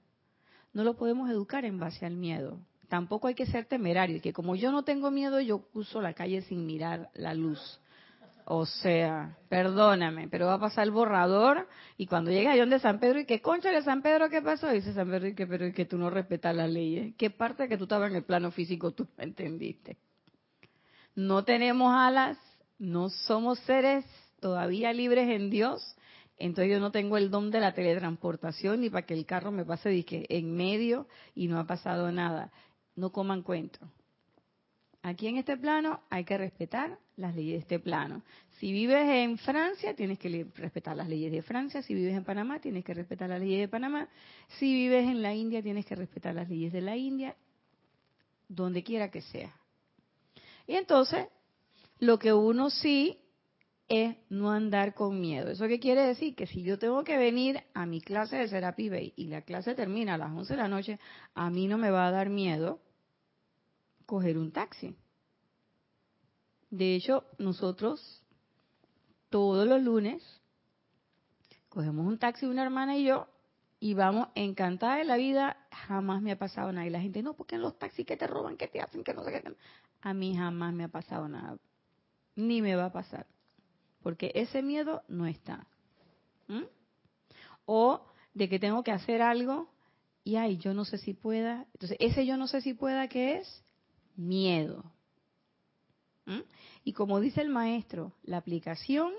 No lo podemos educar en base al miedo. Tampoco hay que ser temerario, que como yo no tengo miedo, yo uso la calle sin mirar la luz. O sea, perdóname, pero va a pasar el borrador y cuando llega a de San Pedro y que concha de San Pedro, ¿qué pasó? Dice San Pedro y que, pero y que tú no respetas las leyes. ¿Qué parte que tú estabas en el plano físico tú no entendiste? No tenemos alas, no somos seres todavía libres en Dios, entonces yo no tengo el don de la teletransportación ni para que el carro me pase en medio y no ha pasado nada. No coman cuento. Aquí en este plano hay que respetar las leyes de este plano. Si vives en Francia, tienes que respetar las leyes de Francia. Si vives en Panamá, tienes que respetar las leyes de Panamá. Si vives en la India, tienes que respetar las leyes de la India, donde quiera que sea. Y entonces, lo que uno sí es no andar con miedo. ¿Eso qué quiere decir? Que si yo tengo que venir a mi clase de Serapi Bay y la clase termina a las 11 de la noche, a mí no me va a dar miedo coger un taxi. De hecho, nosotros todos los lunes cogemos un taxi, una hermana y yo, y vamos encantada de la vida. Jamás me ha pasado nada. Y la gente, no, porque en los taxis que te roban, que te hacen, que no sé qué. A mí jamás me ha pasado nada. Ni me va a pasar. Porque ese miedo no está. ¿Mm? O de que tengo que hacer algo y ay, yo no sé si pueda. Entonces, ese yo no sé si pueda, ¿qué es? miedo. Y como dice el maestro, la aplicación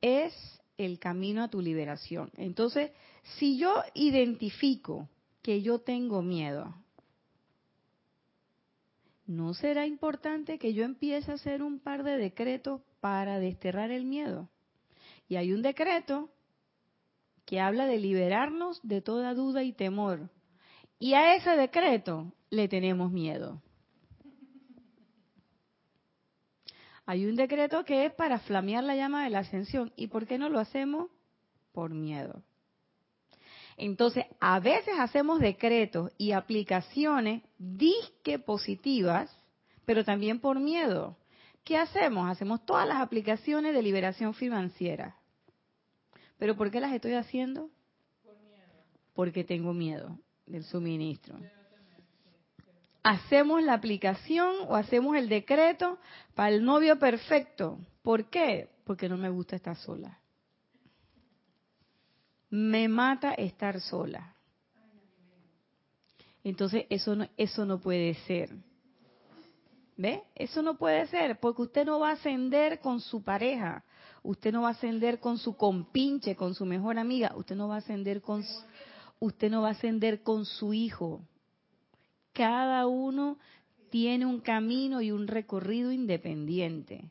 es el camino a tu liberación. Entonces, si yo identifico que yo tengo miedo, ¿no será importante que yo empiece a hacer un par de decretos para desterrar el miedo? Y hay un decreto que habla de liberarnos de toda duda y temor. Y a ese decreto le tenemos miedo. Hay un decreto que es para flamear la llama de la ascensión. ¿Y por qué no lo hacemos? Por miedo. Entonces, a veces hacemos decretos y aplicaciones disque positivas, pero también por miedo. ¿Qué hacemos? Hacemos todas las aplicaciones de liberación financiera. ¿Pero por qué las estoy haciendo? Porque tengo miedo del suministro hacemos la aplicación o hacemos el decreto para el novio perfecto. ¿Por qué? Porque no me gusta estar sola. Me mata estar sola. Entonces eso no, eso no puede ser. ¿Ve? Eso no puede ser, porque usted no va a ascender con su pareja, usted no va a ascender con su compinche, con su mejor amiga, usted no va a ascender con usted no va a ascender con su hijo, cada uno tiene un camino y un recorrido independiente.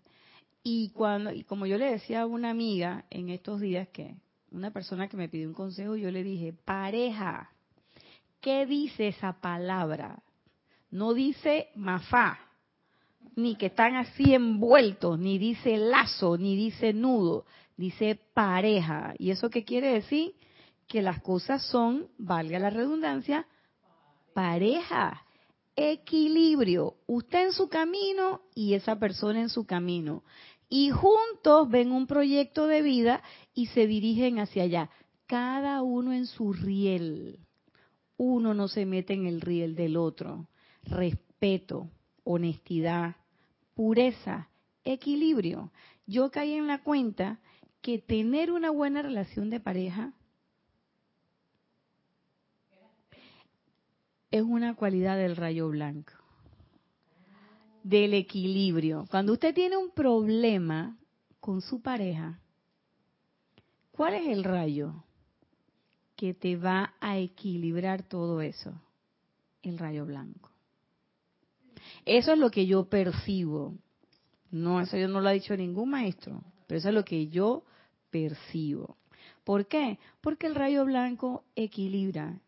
Y cuando, y como yo le decía a una amiga en estos días que una persona que me pidió un consejo, yo le dije, pareja, ¿qué dice esa palabra? No dice mafá, ni que están así envueltos, ni dice lazo, ni dice nudo, dice pareja. ¿Y eso qué quiere decir? Que las cosas son, valga la redundancia, pareja, equilibrio, usted en su camino y esa persona en su camino. Y juntos ven un proyecto de vida y se dirigen hacia allá, cada uno en su riel. Uno no se mete en el riel del otro. Respeto, honestidad, pureza, equilibrio. Yo caí en la cuenta que tener una buena relación de pareja es una cualidad del rayo blanco, del equilibrio. Cuando usted tiene un problema con su pareja, ¿cuál es el rayo que te va a equilibrar todo eso? El rayo blanco. Eso es lo que yo percibo. No, eso yo no lo ha dicho ningún maestro, pero eso es lo que yo percibo. ¿Por qué? Porque el rayo blanco equilibra,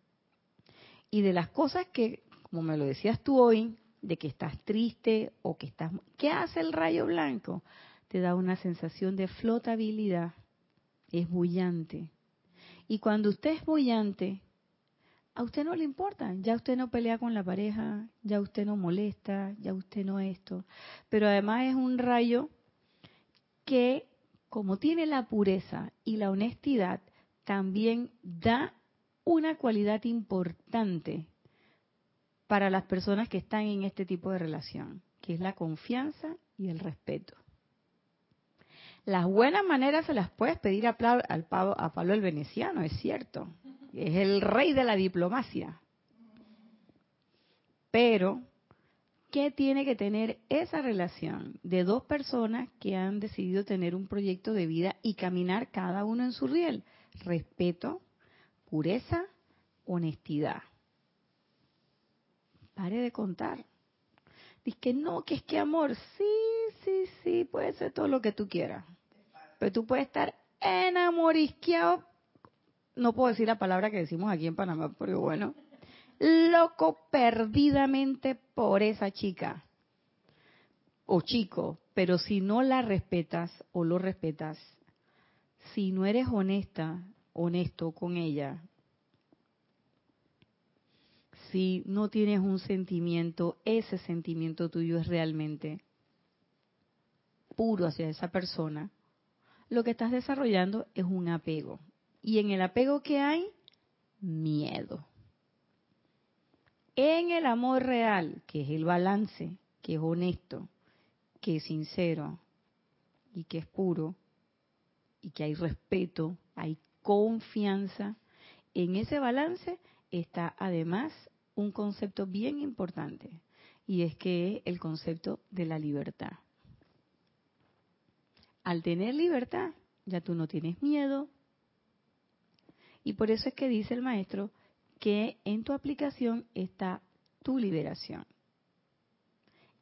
y de las cosas que, como me lo decías tú hoy, de que estás triste o que estás... ¿Qué hace el rayo blanco? Te da una sensación de flotabilidad. Es bullante. Y cuando usted es bullante, a usted no le importa. Ya usted no pelea con la pareja, ya usted no molesta, ya usted no esto. Pero además es un rayo que, como tiene la pureza y la honestidad, también da una cualidad importante para las personas que están en este tipo de relación, que es la confianza y el respeto. Las buenas maneras se las puedes pedir a, a Pablo el Veneciano, es cierto. Es el rey de la diplomacia. Pero, ¿qué tiene que tener esa relación de dos personas que han decidido tener un proyecto de vida y caminar cada uno en su riel? Respeto, pureza, honestidad. Pare de contar. Dice que no, que es que amor, sí, sí, sí, puede ser todo lo que tú quieras. Pero tú puedes estar enamorisqueado, no puedo decir la palabra que decimos aquí en Panamá, pero bueno, loco perdidamente por esa chica o chico, pero si no la respetas o lo respetas, si no eres honesta, honesto con ella, si no tienes un sentimiento, ese sentimiento tuyo es realmente puro hacia esa persona, lo que estás desarrollando es un apego. Y en el apego que hay, miedo. En el amor real, que es el balance, que es honesto, que es sincero y que es puro, y que hay respeto, hay confianza, en ese balance está además un concepto bien importante y es que es el concepto de la libertad. Al tener libertad, ya tú no tienes miedo y por eso es que dice el maestro que en tu aplicación está tu liberación.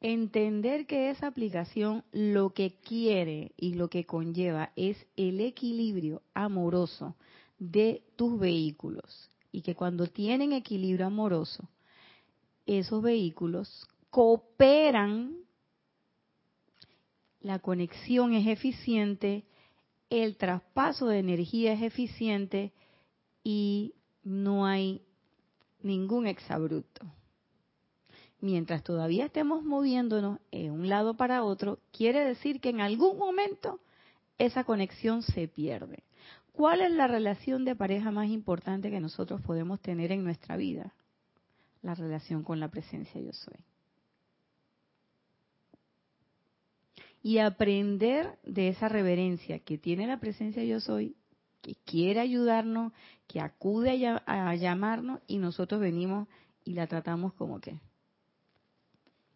Entender que esa aplicación lo que quiere y lo que conlleva es el equilibrio amoroso de tus vehículos y que cuando tienen equilibrio amoroso, esos vehículos cooperan la conexión es eficiente, el traspaso de energía es eficiente y no hay ningún exabrupto. Mientras todavía estemos moviéndonos de un lado para otro, quiere decir que en algún momento esa conexión se pierde. ¿Cuál es la relación de pareja más importante que nosotros podemos tener en nuestra vida? La relación con la presencia yo soy. Y aprender de esa reverencia que tiene la presencia yo soy, que quiere ayudarnos, que acude a, llamarnos y nosotros venimos y la tratamos como que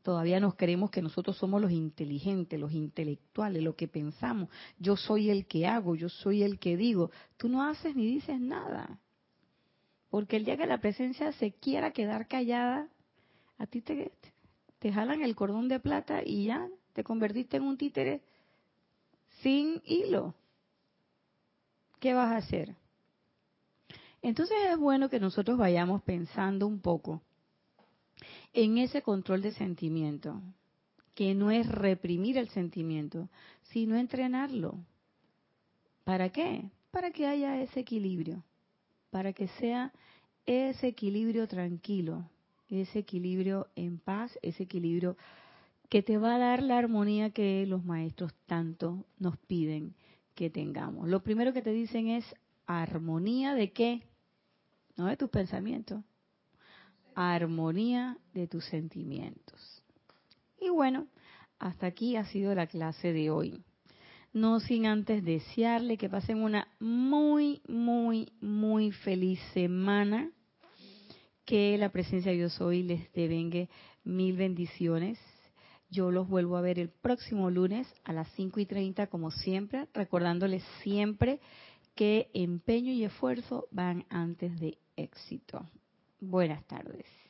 todavía nos creemos que nosotros somos los inteligentes, los intelectuales, lo que pensamos. Yo soy el que hago, yo soy el que digo. Tú no haces ni dices nada. Porque el día que la presencia se quiera quedar callada, a ti te, te jalan el cordón de plata y ya te convertiste en un títere sin hilo. ¿Qué vas a hacer? Entonces es bueno que nosotros vayamos pensando un poco en ese control de sentimiento, que no es reprimir el sentimiento, sino entrenarlo. ¿Para qué? Para que haya ese equilibrio, para que sea ese equilibrio tranquilo, ese equilibrio en paz, ese equilibrio que te va a dar la armonía que los maestros tanto nos piden que tengamos. Lo primero que te dicen es armonía de qué? No de tus pensamientos, armonía de tus sentimientos. Y bueno, hasta aquí ha sido la clase de hoy. No sin antes desearle que pasen una muy, muy, muy feliz semana. Que la presencia de Dios hoy les devengue mil bendiciones. Yo los vuelvo a ver el próximo lunes a las 5 y 30, como siempre, recordándoles siempre que empeño y esfuerzo van antes de éxito. Buenas tardes.